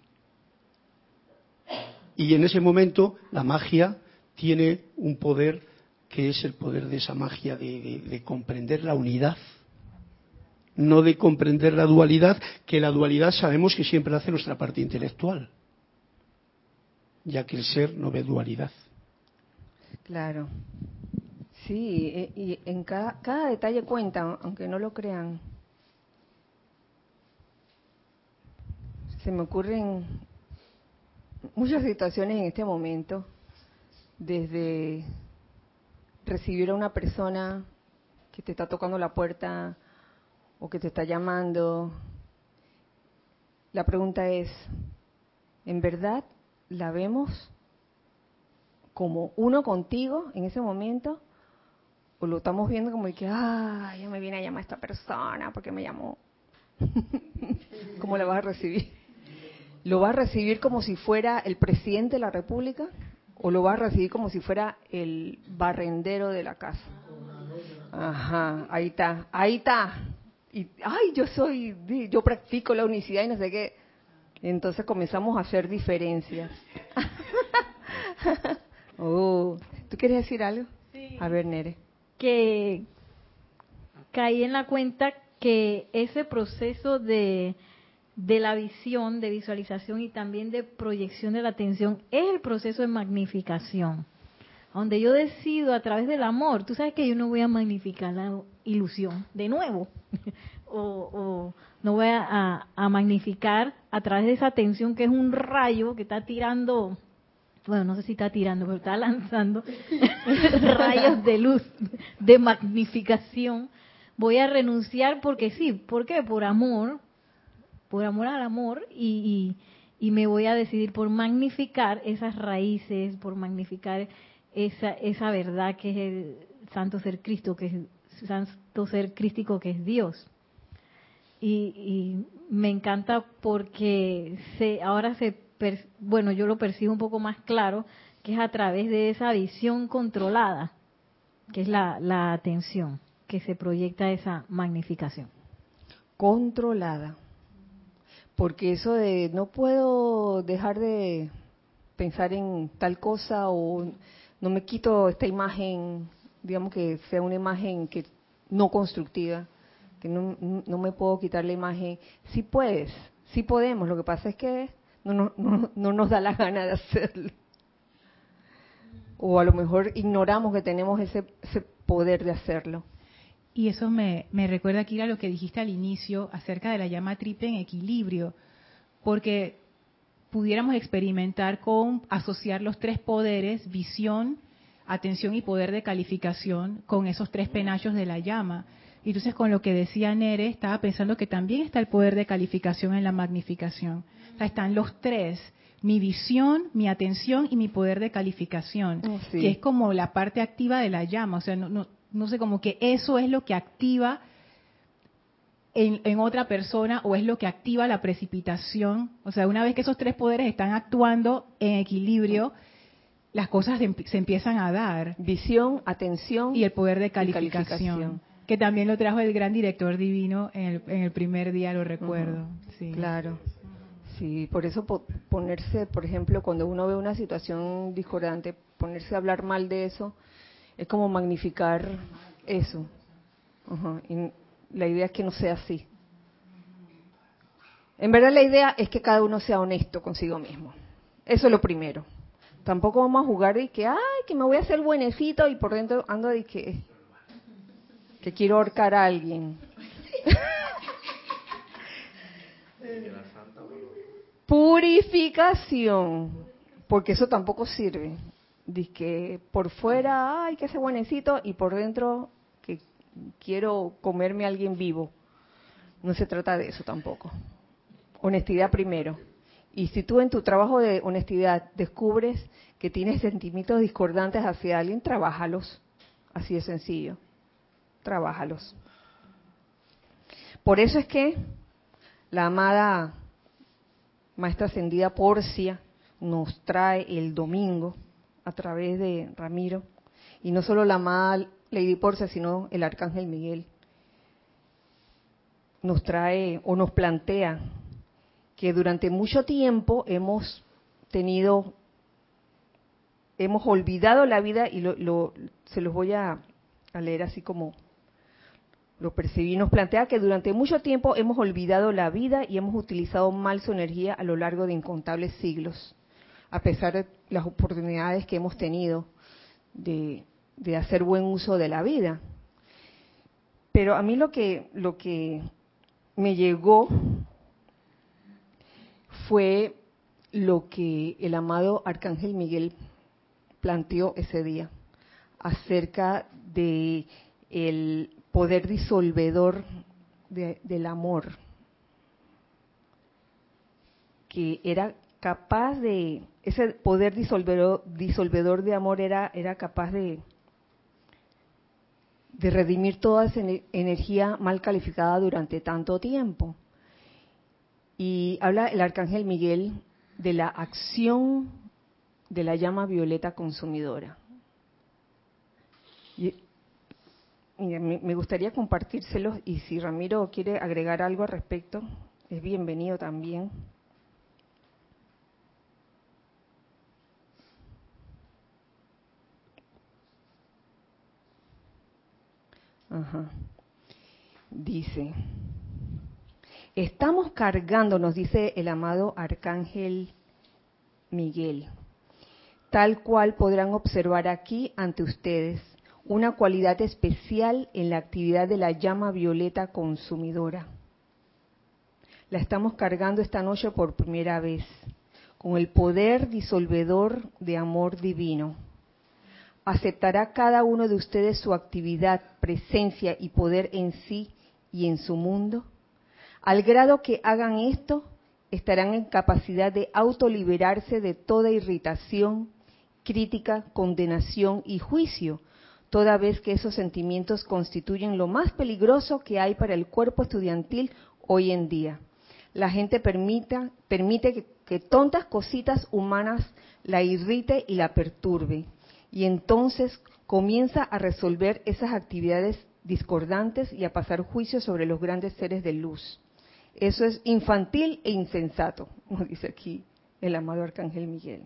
Y en ese momento la magia tiene un poder que es el poder de esa magia de, de- de comprender la unidad, no de comprender la dualidad, que la dualidad sabemos que siempre la hace nuestra parte intelectual, ya que el ser no ve dualidad. Claro. Sí, e- y en cada, cada detalle cuenta, aunque no lo crean. Se me ocurren muchas situaciones en este momento, desde recibir a una persona que te está tocando la puerta o que te está llamando. La pregunta es, ¿en verdad la vemos como uno contigo en ese momento? ¿O lo estamos viendo como de que, ah, ya me viene a llamar esta persona porque me llamó? ¿Cómo la vas a recibir? ¿Lo vas a recibir como si fuera el presidente de la República? ¿O lo vas a recibir como si fuera el barrendero de la casa? Ajá, ahí está, ahí está. Y, ay, yo soy, yo practico la unicidad y no sé qué. Entonces comenzamos a hacer diferencias. oh, ¿tú quieres decir algo? A ver, Nere. Que caí en la cuenta que ese proceso de, de la visión, de visualización y también de proyección de la atención es el proceso de magnificación. Donde yo decido a través del amor, tú sabes que yo no voy a magnificar la ilusión de nuevo, o, no voy a- a magnificar a través de esa atención que es un rayo que está tirando, bueno, no sé si está tirando, pero está lanzando rayos de luz, de magnificación. Voy a renunciar porque sí, ¿por qué? Por amor, por amor al amor y, y, y me voy a decidir por magnificar esas raíces, por magnificar esa, esa verdad que es el santo ser Cristo, que es santo ser crístico que es Dios. Y, y me encanta porque se, ahora se, bueno, yo lo percibo un poco más claro, que es a través de esa visión controlada, que es la, la atención, que se proyecta esa magnificación. Controlada. Porque eso de no puedo dejar de pensar en tal cosa o no me quito esta imagen, digamos que sea una imagen que no constructiva, que no, no me puedo quitar la imagen. Sí puedes, sí podemos, lo que pasa es que no, no, no, no nos da la gana de hacerlo. O a lo mejor ignoramos que tenemos ese, poder de hacerlo. Y eso me, recuerda, Kira, lo que dijiste al inicio acerca de la llama triple en equilibrio, porque pudiéramos experimentar con asociar los tres poderes, visión, atención y poder de calificación, con esos tres penachos de la llama. Y entonces con lo que decía Nere, estaba pensando que también está el poder de calificación en la magnificación. O sea, están los tres, mi visión, mi atención y mi poder de calificación, Oh, sí. que es como la parte activa de la llama. O sea, no, no, no sé, como que eso es lo que activa en, en otra persona o es lo que activa la precipitación. O sea, una vez que esos tres poderes están actuando en equilibrio, las cosas se empiezan a dar. Visión, atención Y el poder de calificación, que también lo trajo el gran director divino en el, en el primer día, lo recuerdo. sí. Claro. Sí, por eso po- ponerse, por ejemplo, cuando uno ve una situación discordante, ponerse a hablar mal de eso, es como magnificar eso. Y la idea es que no sea así. En verdad la idea es que cada uno sea honesto consigo mismo. Eso es lo primero. Tampoco vamos a jugar de que, ay, que me voy a hacer buenecito y por dentro ando de que, que quiero ahorcar a alguien. Purificación, porque eso tampoco sirve. Dice que por fuera, ay, que ese buenecito, y por dentro, que quiero comerme a alguien vivo. No se trata de eso tampoco. Honestidad primero. Y si tú en tu trabajo de honestidad descubres que tienes sentimientos discordantes hacia alguien, trabájalos. Así de sencillo. Trabájalos. Por eso es que la amada Maestra Ascendida Porcia nos trae el domingo a través de Ramiro, y no solo la amada Lady Porcia, sino el Arcángel Miguel, nos trae o nos plantea que durante mucho tiempo hemos tenido hemos olvidado la vida y lo, se los voy a leer así como lo percibí. Nos plantea que durante mucho tiempo hemos olvidado la vida y hemos utilizado mal su energía a lo largo de incontables siglos, a pesar de las oportunidades que hemos tenido de, hacer buen uso de la vida. Pero a mí lo que, lo que me llegó fue lo que el amado Arcángel Miguel planteó ese día acerca de el poder disolvedor del amor que era capaz de ese poder disolvedor, disolvedor de amor era era capaz de de redimir toda esa energía mal calificada durante tanto tiempo. Y habla el arcángel Miguel de la acción de la llama violeta consumidora. Y, me gustaría compartírselos y si Ramiro quiere agregar algo al respecto, es bienvenido también. Ajá. Dice, estamos cargando, nos dice el amado Arcángel Miguel, tal cual podrán observar aquí ante ustedes, una cualidad especial en la actividad de la llama violeta consumidora. La estamos cargando esta noche por primera vez, con el poder disolvedor de amor divino. ¿Aceptará cada uno de ustedes su actividad, presencia y poder en sí y en su mundo? Al grado que hagan esto, estarán en capacidad de autoliberarse de toda irritación, crítica, condenación y juicio, toda vez que esos sentimientos constituyen lo más peligroso que hay para el cuerpo estudiantil hoy en día. La gente permite que, tontas cositas humanas la irrite y la perturbe, y entonces comienza a resolver esas actividades discordantes y a pasar juicio sobre los grandes seres de luz. Eso es infantil e insensato, nos dice aquí el amado Arcángel Miguel.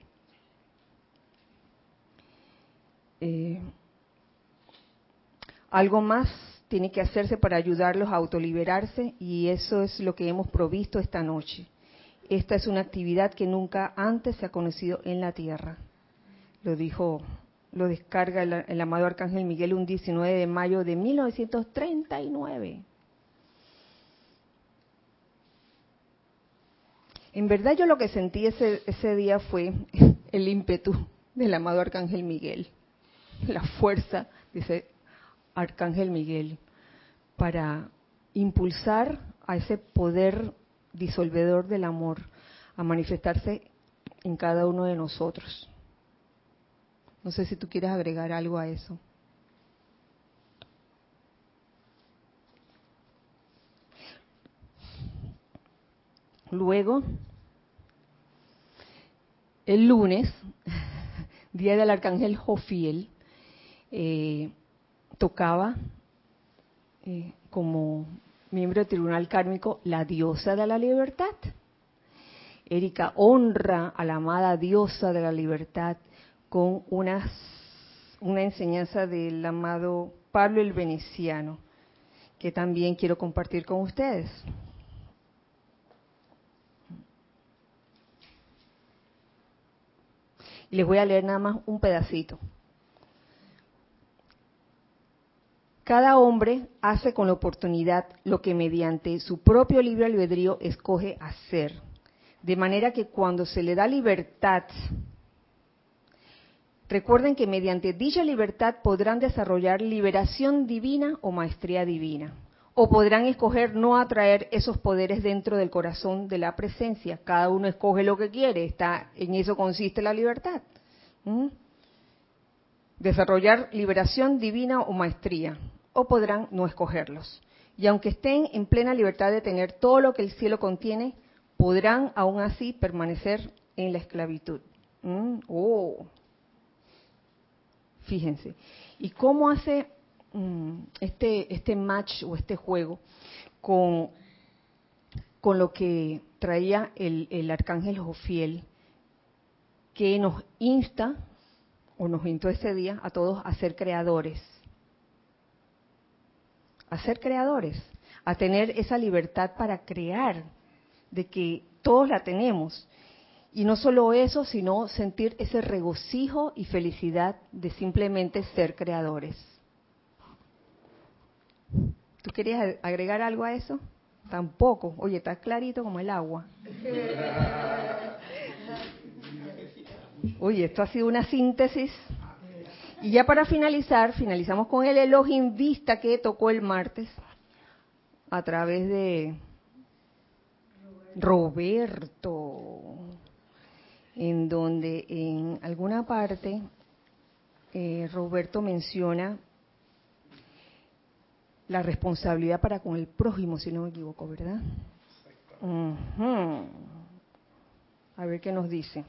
Eh, algo más tiene que hacerse para ayudarlos a autoliberarse y eso es lo que hemos provisto esta noche. Esta es una actividad que nunca antes se ha conocido en la Tierra. Lo dijo, lo descarga el, amado Arcángel Miguel un 19 de mayo de 1939. En verdad yo lo que sentí ese, ese día fue el ímpetu del amado Arcángel Miguel, la fuerza, dice Arcángel Miguel, para impulsar a ese poder disolvedor del amor a manifestarse en cada uno de nosotros. No sé si tú quieres agregar algo a eso. Luego, el lunes, día del arcángel Jofiel, eh, tocaba eh, como miembro del tribunal kármico la diosa de la libertad. Erika honra a la amada diosa de la libertad con una enseñanza del amado Pablo el Veneciano, que también quiero compartir con ustedes. Les voy a leer nada más un pedacito. Cada hombre hace con la oportunidad lo que mediante su propio libre albedrío escoge hacer. De manera que cuando se le da libertad, recuerden que mediante dicha libertad podrán desarrollar liberación divina o maestría divina. O podrán escoger no atraer esos poderes dentro del corazón de la presencia. Cada uno escoge lo que quiere. Está, en eso consiste la libertad. Desarrollar liberación divina o maestría o podrán no escogerlos. Y aunque estén en plena libertad de tener todo lo que el cielo contiene, podrán aún así permanecer en la esclavitud. Mm, oh. Fíjense. ¿Y cómo hace mm, este, este match o este juego con, con lo que traía el, el arcángel Jofiel, que nos insta o nos invitó ese día a todos a ser creadores. A ser creadores, a tener esa libertad para crear, de que todos la tenemos. Y no solo eso, sino sentir ese regocijo y felicidad de simplemente ser creadores. ¿Tú querías agregar algo a eso? Tampoco. Oye, está clarito como el agua. Oye, esto ha sido una síntesis. Y ya para finalizar, finalizamos con el Elohim Vista que tocó el martes a través de Roberto, en donde en alguna parte eh, Roberto menciona la responsabilidad para con el prójimo, si no me equivoco, ¿verdad? A ver qué nos dice.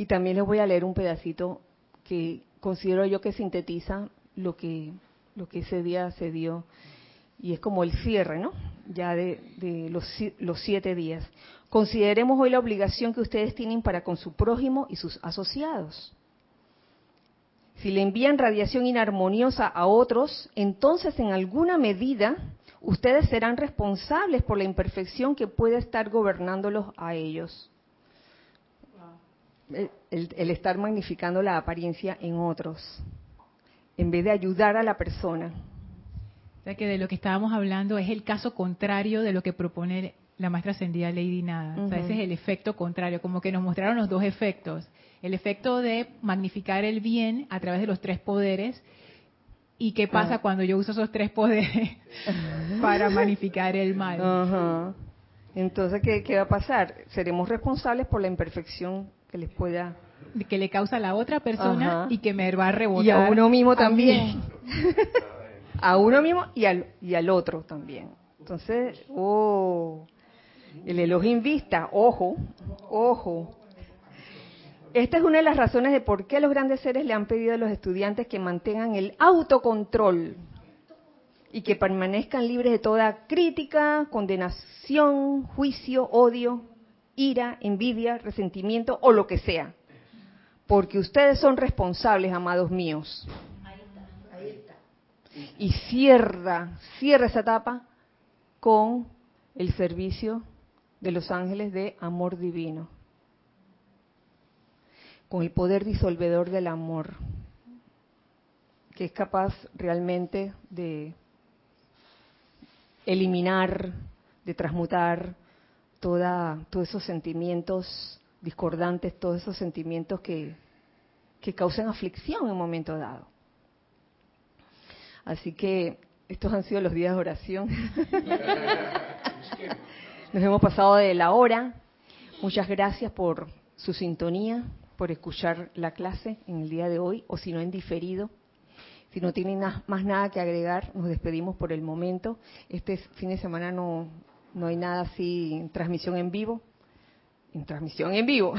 Y también les voy a leer un pedacito que considero yo que sintetiza lo que, lo que ese día se dio. Y es como el cierre, ¿no? Ya de, los, los siete días. Consideremos hoy la obligación que ustedes tienen para con su prójimo y sus asociados. Si le envían radiación inarmoniosa a otros, entonces en alguna medida ustedes serán responsables por la imperfección que puede estar gobernándolos a ellos el, estar magnificando la apariencia en otros, en vez de ayudar a la persona. O sea que de lo que estábamos hablando es el caso contrario de lo que propone la maestra ascendida Lady Nada. O sea, ese es el efecto contrario, como que nos mostraron los dos efectos. El efecto de magnificar el bien a través de los tres poderes y qué pasa ah. cuando yo uso esos tres poderes para magnificar el mal. Entonces, ¿qué, ¿qué, va a pasar? Seremos responsables por la imperfección que les pueda que le causa a la otra persona y que me va a rebotar y a uno mismo también. a uno mismo y al y al otro también. Entonces oh el Elohim vista ojo ojo. Esta es una de las razones de por qué los grandes seres le han pedido a los estudiantes que mantengan el autocontrol y que permanezcan libres de toda crítica, condenación, juicio, odio, ira, envidia, resentimiento o lo que sea. Porque ustedes son responsables, amados míos. Y cierra, cierra esa etapa con el servicio de los ángeles de amor divino. Con el poder disolvedor del amor, que es capaz realmente de eliminar, de transmutar, toda, todos esos sentimientos discordantes, todos esos sentimientos que, que causan aflicción en un momento dado. Así que estos han sido los días de oración. Nos hemos pasado de la hora. Muchas gracias por su sintonía, por escuchar la clase en el día de hoy, o si no en diferido. Si no tienen más nada que agregar, nos despedimos por el momento. Este fin de semana no, no hay nada así en transmisión en vivo. En transmisión en vivo.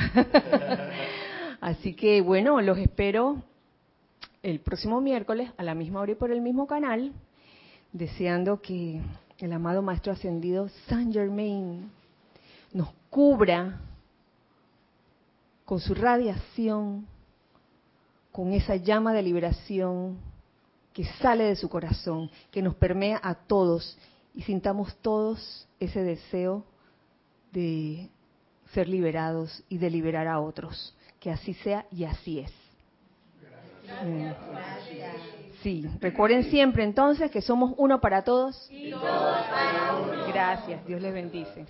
así que bueno, los espero el próximo miércoles a la misma hora y por el mismo canal, deseando que el amado Maestro Ascendido Saint Germain nos cubra con su radiación, con esa llama de liberación que sale de su corazón, que nos permea a todos y sintamos todos ese deseo de ser liberados y de liberar a otros. Que así sea y así es. Mm. Sí, recuerden siempre entonces que somos uno para todos. Y todos para uno. Gracias, Dios les bendice.